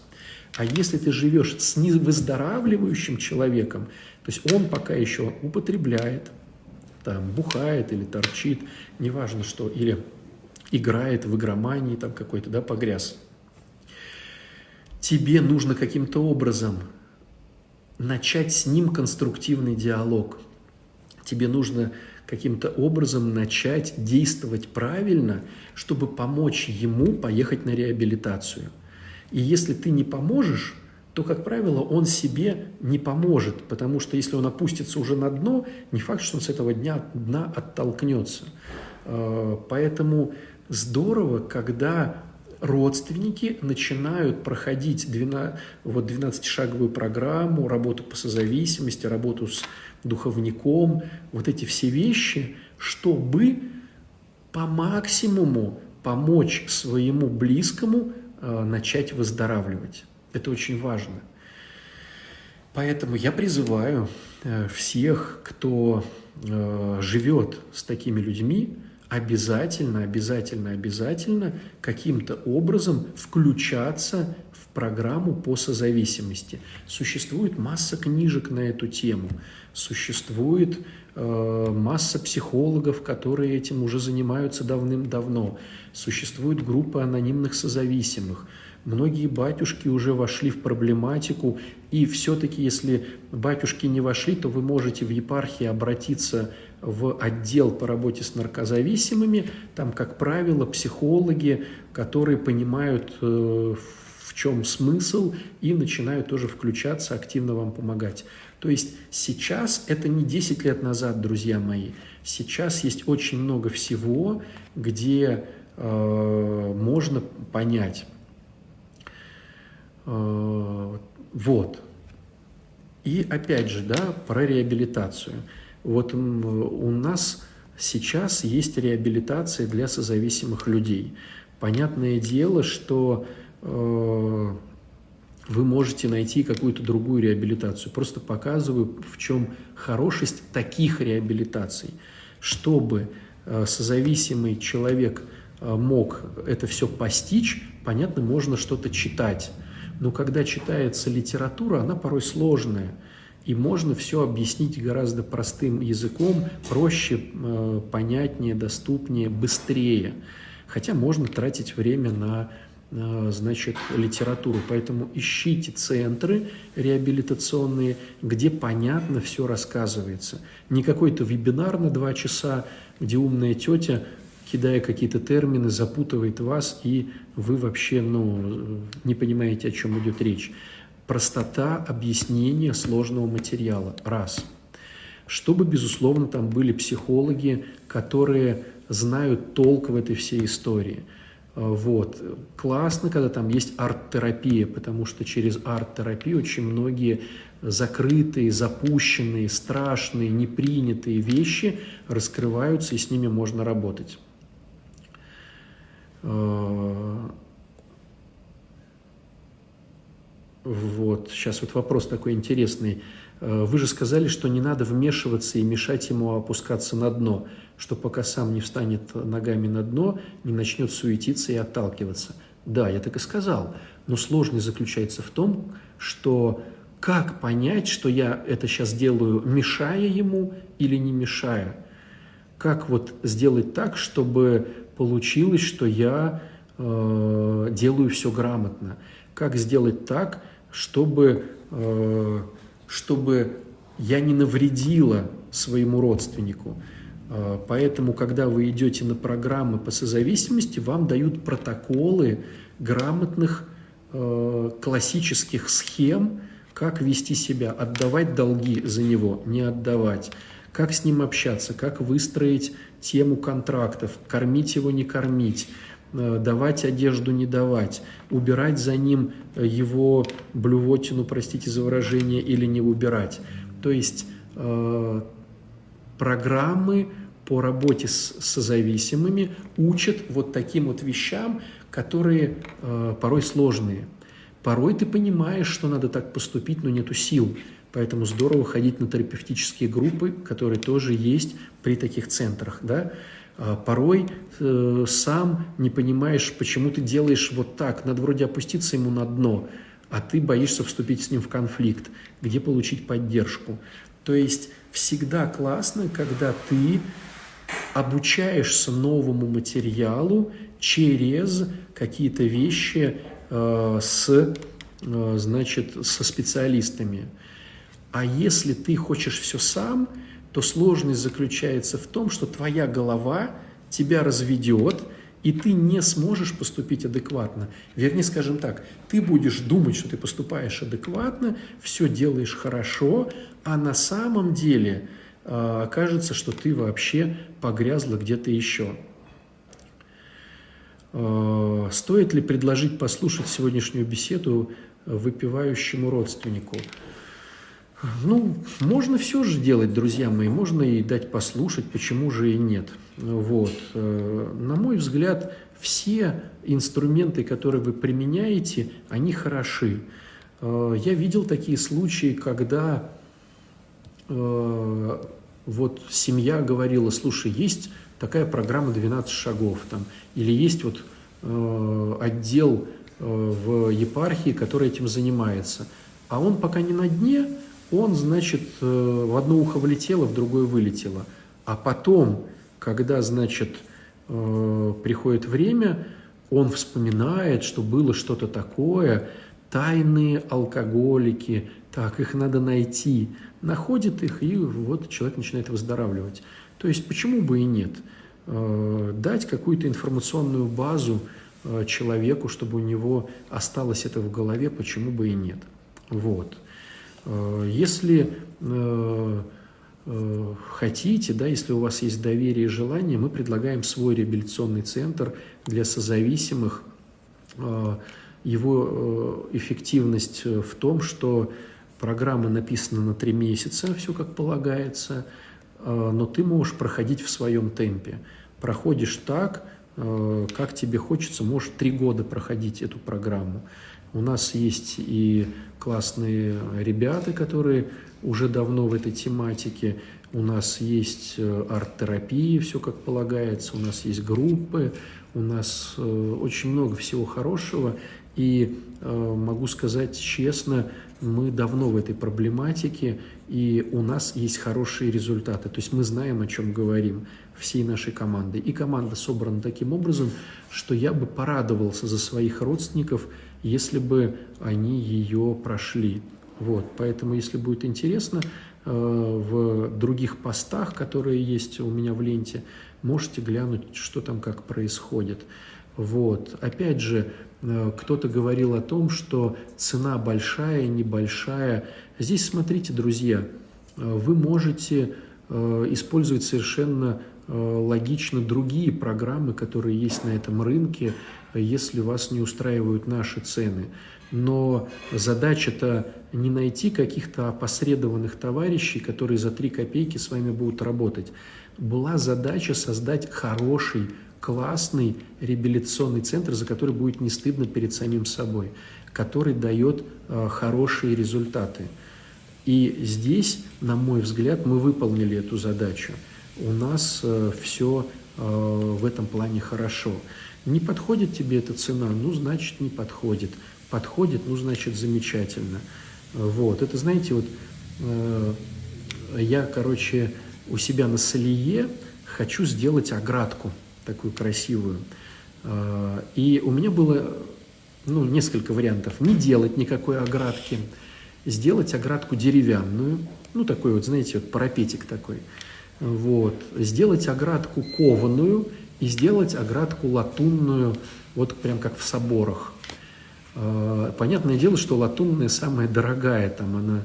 А если ты живешь с невыздоравливающим человеком, то есть он пока еще употребляет, там, бухает или торчит, неважно что, или играет в игромании, там какой-то, да, погряз. Тебе нужно каким-то образом начать с ним конструктивный диалог. Тебе нужно каким-то образом начать действовать правильно, чтобы помочь ему поехать на реабилитацию. И если ты не поможешь, то, как правило, он себе не поможет, потому что если он опустится уже на дно, не факт, что он с этого дня, дна оттолкнется. Э, поэтому здорово, когда родственники начинают проходить 12, вот 12-шаговую программу, работу по созависимости, работу с духовником, вот эти все вещи, чтобы по максимуму помочь своему близкому э, начать выздоравливать. Это очень важно. Поэтому я призываю э, всех, кто э, живет с такими людьми, обязательно, обязательно, обязательно каким-то образом включаться в программу по созависимости. Существует масса книжек на эту тему, существует э, масса психологов, которые этим уже занимаются давным-давно, существует группа анонимных созависимых – Многие батюшки уже вошли в проблематику, и все-таки, если батюшки не вошли, то вы можете в епархии обратиться в отдел по работе с наркозависимыми. Там, как правило, психологи, которые понимают, э, в чем смысл, и начинают тоже включаться, активно вам помогать. То есть сейчас, это не 10 лет назад, друзья мои, сейчас есть очень много всего, где э, можно понять, Э, вот. И опять же, да, про реабилитацию. Вот у нас сейчас есть реабилитация для созависимых людей. Понятное дело, что э, вы можете найти какую-то другую реабилитацию. Просто показываю, в чем хорошесть таких реабилитаций. Чтобы э, созависимый человек э, мог это все постичь, понятно, можно что-то читать но когда читается литература, она порой сложная. И можно все объяснить гораздо простым языком, проще, э, понятнее, доступнее, быстрее. Хотя можно тратить время на э, значит, литературу. Поэтому ищите центры реабилитационные, где понятно все рассказывается. Не какой-то вебинар на два часа, где умная тетя кидая какие-то термины, запутывает вас, и вы вообще ну, не понимаете, о чем идет речь. Простота объяснения сложного материала. Раз. Чтобы, безусловно, там были психологи, которые знают толк в этой всей истории. Вот. Классно, когда там есть арт-терапия, потому что через арт-терапию очень многие закрытые, запущенные, страшные, непринятые вещи раскрываются, и с ними можно работать. Э, вот, сейчас вот вопрос такой интересный. Э, вы же сказали, что не надо вмешиваться и мешать ему опускаться на дно, что пока сам не встанет ногами на дно, не начнет суетиться и отталкиваться. Да, я так и сказал. Но сложность заключается в том, что как понять, что я это сейчас делаю, мешая ему или не мешая? Как вот сделать так, чтобы получилось, что я э, делаю все грамотно. Как сделать так, чтобы, э, чтобы я не навредила своему родственнику? Э, поэтому, когда вы идете на программы по созависимости, вам дают протоколы грамотных э, классических схем, как вести себя, отдавать долги за него, не отдавать, как с ним общаться, как выстроить тему контрактов, кормить его, не кормить, давать одежду, не давать, убирать за ним его блювотину, простите за выражение, или не убирать. То есть э, программы по работе с созависимыми учат вот таким вот вещам, которые э, порой сложные. Порой ты понимаешь, что надо так поступить, но нету сил. Поэтому здорово ходить на терапевтические группы, которые тоже есть при таких центрах. Да? А порой э, сам не понимаешь, почему ты делаешь вот так. Надо вроде опуститься ему на дно, а ты боишься вступить с ним в конфликт, где получить поддержку. То есть всегда классно, когда ты обучаешься новому материалу через какие-то вещи э, с, э, значит, со специалистами. А если ты хочешь все сам, то сложность заключается в том, что твоя голова тебя разведет, и ты не сможешь поступить адекватно. Вернее, скажем так, ты будешь думать, что ты поступаешь адекватно, все делаешь хорошо, а на самом деле э, окажется, что ты вообще погрязла где-то еще. Э, стоит ли предложить послушать сегодняшнюю беседу выпивающему родственнику? Ну, можно все же делать, друзья мои, можно и дать послушать, почему же и нет. Вот. Э, на мой взгляд, все инструменты, которые вы применяете, они хороши. Э, я видел такие случаи, когда э, вот семья говорила, слушай, есть такая программа 12 шагов, там, или есть вот отдел в епархии, который этим занимается. А он пока не на дне, он, значит, э, в одно ухо влетело, в другое вылетело. А потом, когда, значит, э, приходит время, он вспоминает, что было что-то такое, тайные алкоголики, так, их надо найти, находит их, и вот человек начинает выздоравливать. То есть почему бы и нет? Э, дать какую-то информационную базу человеку, чтобы у него осталось это в голове, почему бы и нет. Вот. Э, если э, э, хотите, да, если у вас есть доверие и желание, мы предлагаем свой реабилитационный центр для созависимых. Его эффективность в том, что программа написана на три месяца, все как полагается, но ты можешь проходить в своем темпе. Проходишь так, как тебе хочется, можешь три года проходить эту программу. У нас есть и классные ребята, которые уже давно в этой тематике. У нас есть э, арт-терапия, все как полагается, у нас есть группы, у нас э, очень много всего хорошего. И э, могу сказать честно, мы давно в этой проблематике, и у нас есть хорошие результаты. То есть мы знаем, о чем говорим всей нашей командой. И команда собрана таким образом, что я бы порадовался за своих родственников – если бы они ее прошли. Вот, поэтому, если будет интересно, э, в других постах, которые есть у меня в ленте, можете глянуть, что там как происходит. Вот. Опять же, э, кто-то говорил о том, что цена большая, небольшая. Здесь смотрите, друзья, э, вы можете использовать совершенно логично другие программы, которые есть на этом рынке, если вас не устраивают наши цены. Но задача-то не найти каких-то опосредованных товарищей, которые за три копейки с вами будут работать. Была задача создать хороший, классный реабилитационный центр, за который будет не стыдно перед самим собой, который дает э, хорошие результаты. И здесь, на мой взгляд, мы выполнили эту задачу. У нас э, все э, в этом плане хорошо. Не подходит тебе эта цена, ну, значит, не подходит. Подходит, ну, значит, замечательно. Вот, это, знаете, вот э, я, короче, у себя на Солие хочу сделать оградку такую красивую. И у меня было, ну, несколько вариантов. Не делать никакой оградки, сделать оградку деревянную, ну, такой вот, знаете, вот парапетик такой. Вот. Сделать оградку кованую и сделать оградку латунную, вот прям как в соборах. А, понятное дело, что латунная самая дорогая, там она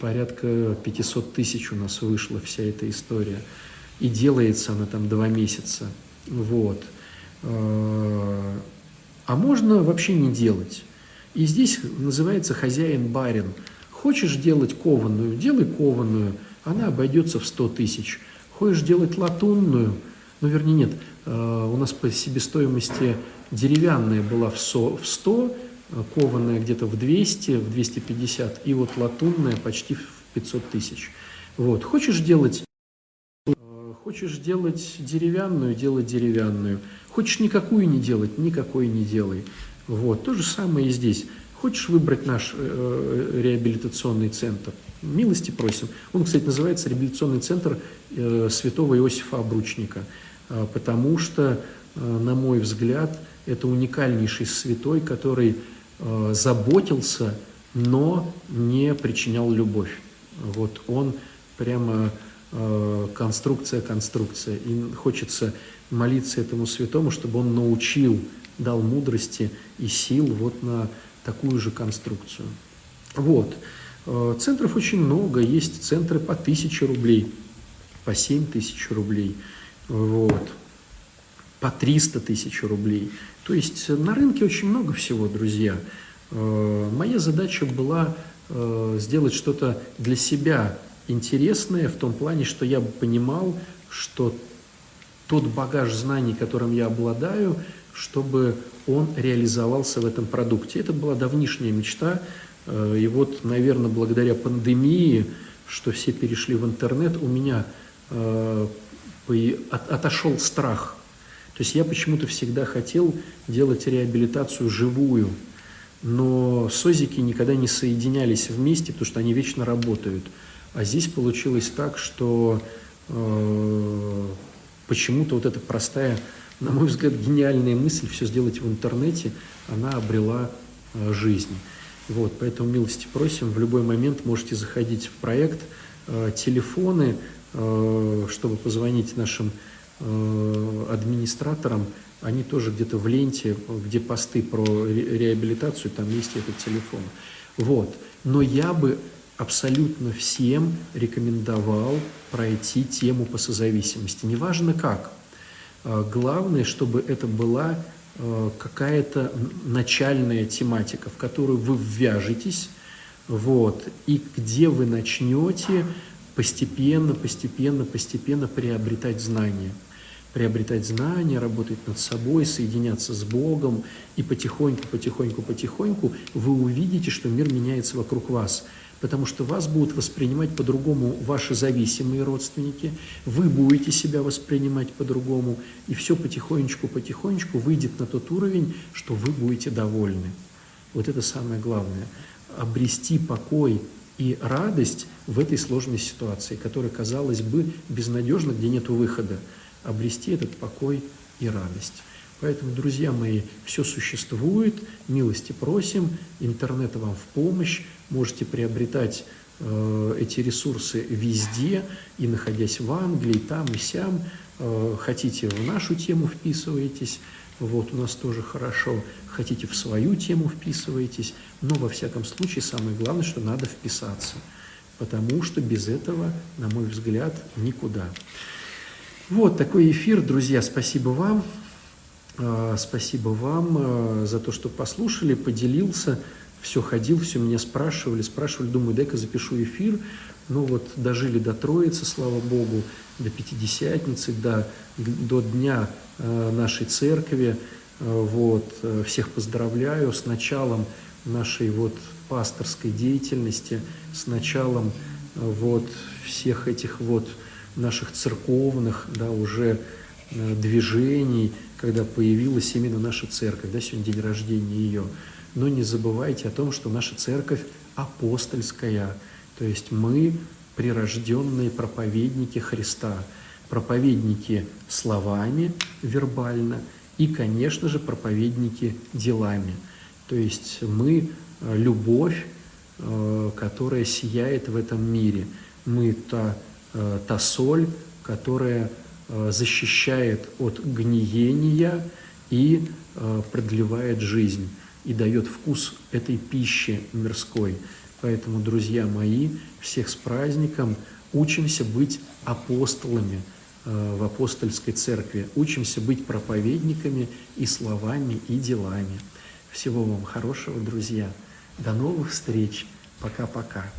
порядка 500 тысяч у нас вышла вся эта история. И делается она там два месяца. Вот. А, а можно вообще не делать. И здесь называется хозяин-барин. Хочешь делать кованую, делай кованую, она обойдется в 100 тысяч. Хочешь делать латунную, ну, вернее, нет, а, у нас по себестоимости деревянная была в 100, а кованая где-то в 200, в 250, и вот латунная почти в 500 тысяч. Вот. Хочешь делать, а, хочешь делать деревянную, делай деревянную. Хочешь никакую не делать, никакой не делай. Вот. То же самое и здесь. Хочешь выбрать наш э, э, реабилитационный центр? Милости просим. Он, кстати, называется реабилитационный центр э, святого Иосифа Обручника, э, потому что, э, на мой взгляд, это уникальнейший святой, который э, заботился, но не причинял любовь. Вот он прямо конструкция, конструкция. И хочется молиться этому святому, чтобы он научил, дал мудрости и сил вот на такую же конструкцию. Вот. Э, центров очень много. Есть центры по тысяче рублей, по семь тысяч рублей, вот, по 300 тысяч рублей. То есть на рынке очень много всего, друзья. Э, моя задача была э, сделать что-то для себя интересное в том плане, что я понимал, что тот багаж знаний, которым я обладаю, чтобы он реализовался в этом продукте. Это была давнишняя мечта, э, и вот, наверное, благодаря пандемии, что все перешли в интернет, у меня э, отошел страх. То есть я почему-то всегда хотел делать реабилитацию живую, но созики никогда не соединялись вместе, потому что они вечно работают. А здесь получилось так, что э, почему-то вот эта простая на мой взгляд, гениальная мысль все сделать в интернете, она обрела э, жизнь. Вот, поэтому милости просим, в любой момент можете заходить в проект, э, телефоны, э, чтобы позвонить нашим администраторам, они тоже где-то в ленте, где посты про реабилитацию, там есть этот телефон. Вот. Но я бы абсолютно всем рекомендовал пройти тему по созависимости. Неважно как – главное, чтобы это была какая-то начальная тематика, в которую вы ввяжетесь, вот, и где вы начнете постепенно, постепенно, постепенно приобретать знания. Приобретать знания, работать над собой, соединяться с Богом, и потихоньку, потихоньку, потихоньку вы увидите, что мир меняется вокруг вас – потому что вас будут воспринимать по-другому ваши зависимые родственники, вы будете себя воспринимать по-другому, и все потихонечку-потихонечку выйдет на тот уровень, что вы будете довольны. Вот это самое главное. Обрести покой и радость в этой сложной ситуации, которая, казалось бы, безнадежна, где нет выхода. Обрести этот покой и радость. Поэтому, друзья мои, все существует, милости просим, интернет вам в помощь, можете приобретать э, эти ресурсы везде, и находясь в Англии, там и сям, э, хотите в нашу тему вписываетесь, вот у нас тоже хорошо, хотите в свою тему вписываетесь, но во всяком случае самое главное, что надо вписаться, потому что без этого, на мой взгляд, никуда. Вот такой эфир, друзья, спасибо вам. А, спасибо вам а, за то, что послушали, поделился. Все ходил, все меня спрашивали, спрашивали, думаю, дай-ка запишу эфир. Ну вот дожили до Троицы, слава Богу, до Пятидесятницы, до, до дня а, нашей церкви. Вот, всех поздравляю с началом нашей вот пасторской деятельности, с началом вот всех этих вот наших церковных, да, уже движений, когда появилась именно наша церковь, да, сегодня день рождения ее. Но не забывайте о том, что наша церковь апостольская, то есть мы прирожденные проповедники Христа, проповедники словами, вербально, и, конечно же, проповедники делами. То есть мы э, любовь, э, которая сияет в этом мире. Мы та, э, та соль, которая защищает от гниения и э, продлевает жизнь и дает вкус этой пищи мирской. Поэтому, друзья мои, всех с праздником, учимся быть апостолами э, в апостольской церкви, учимся быть проповедниками и словами, и делами. Всего вам хорошего, друзья. До новых встреч. Пока-пока.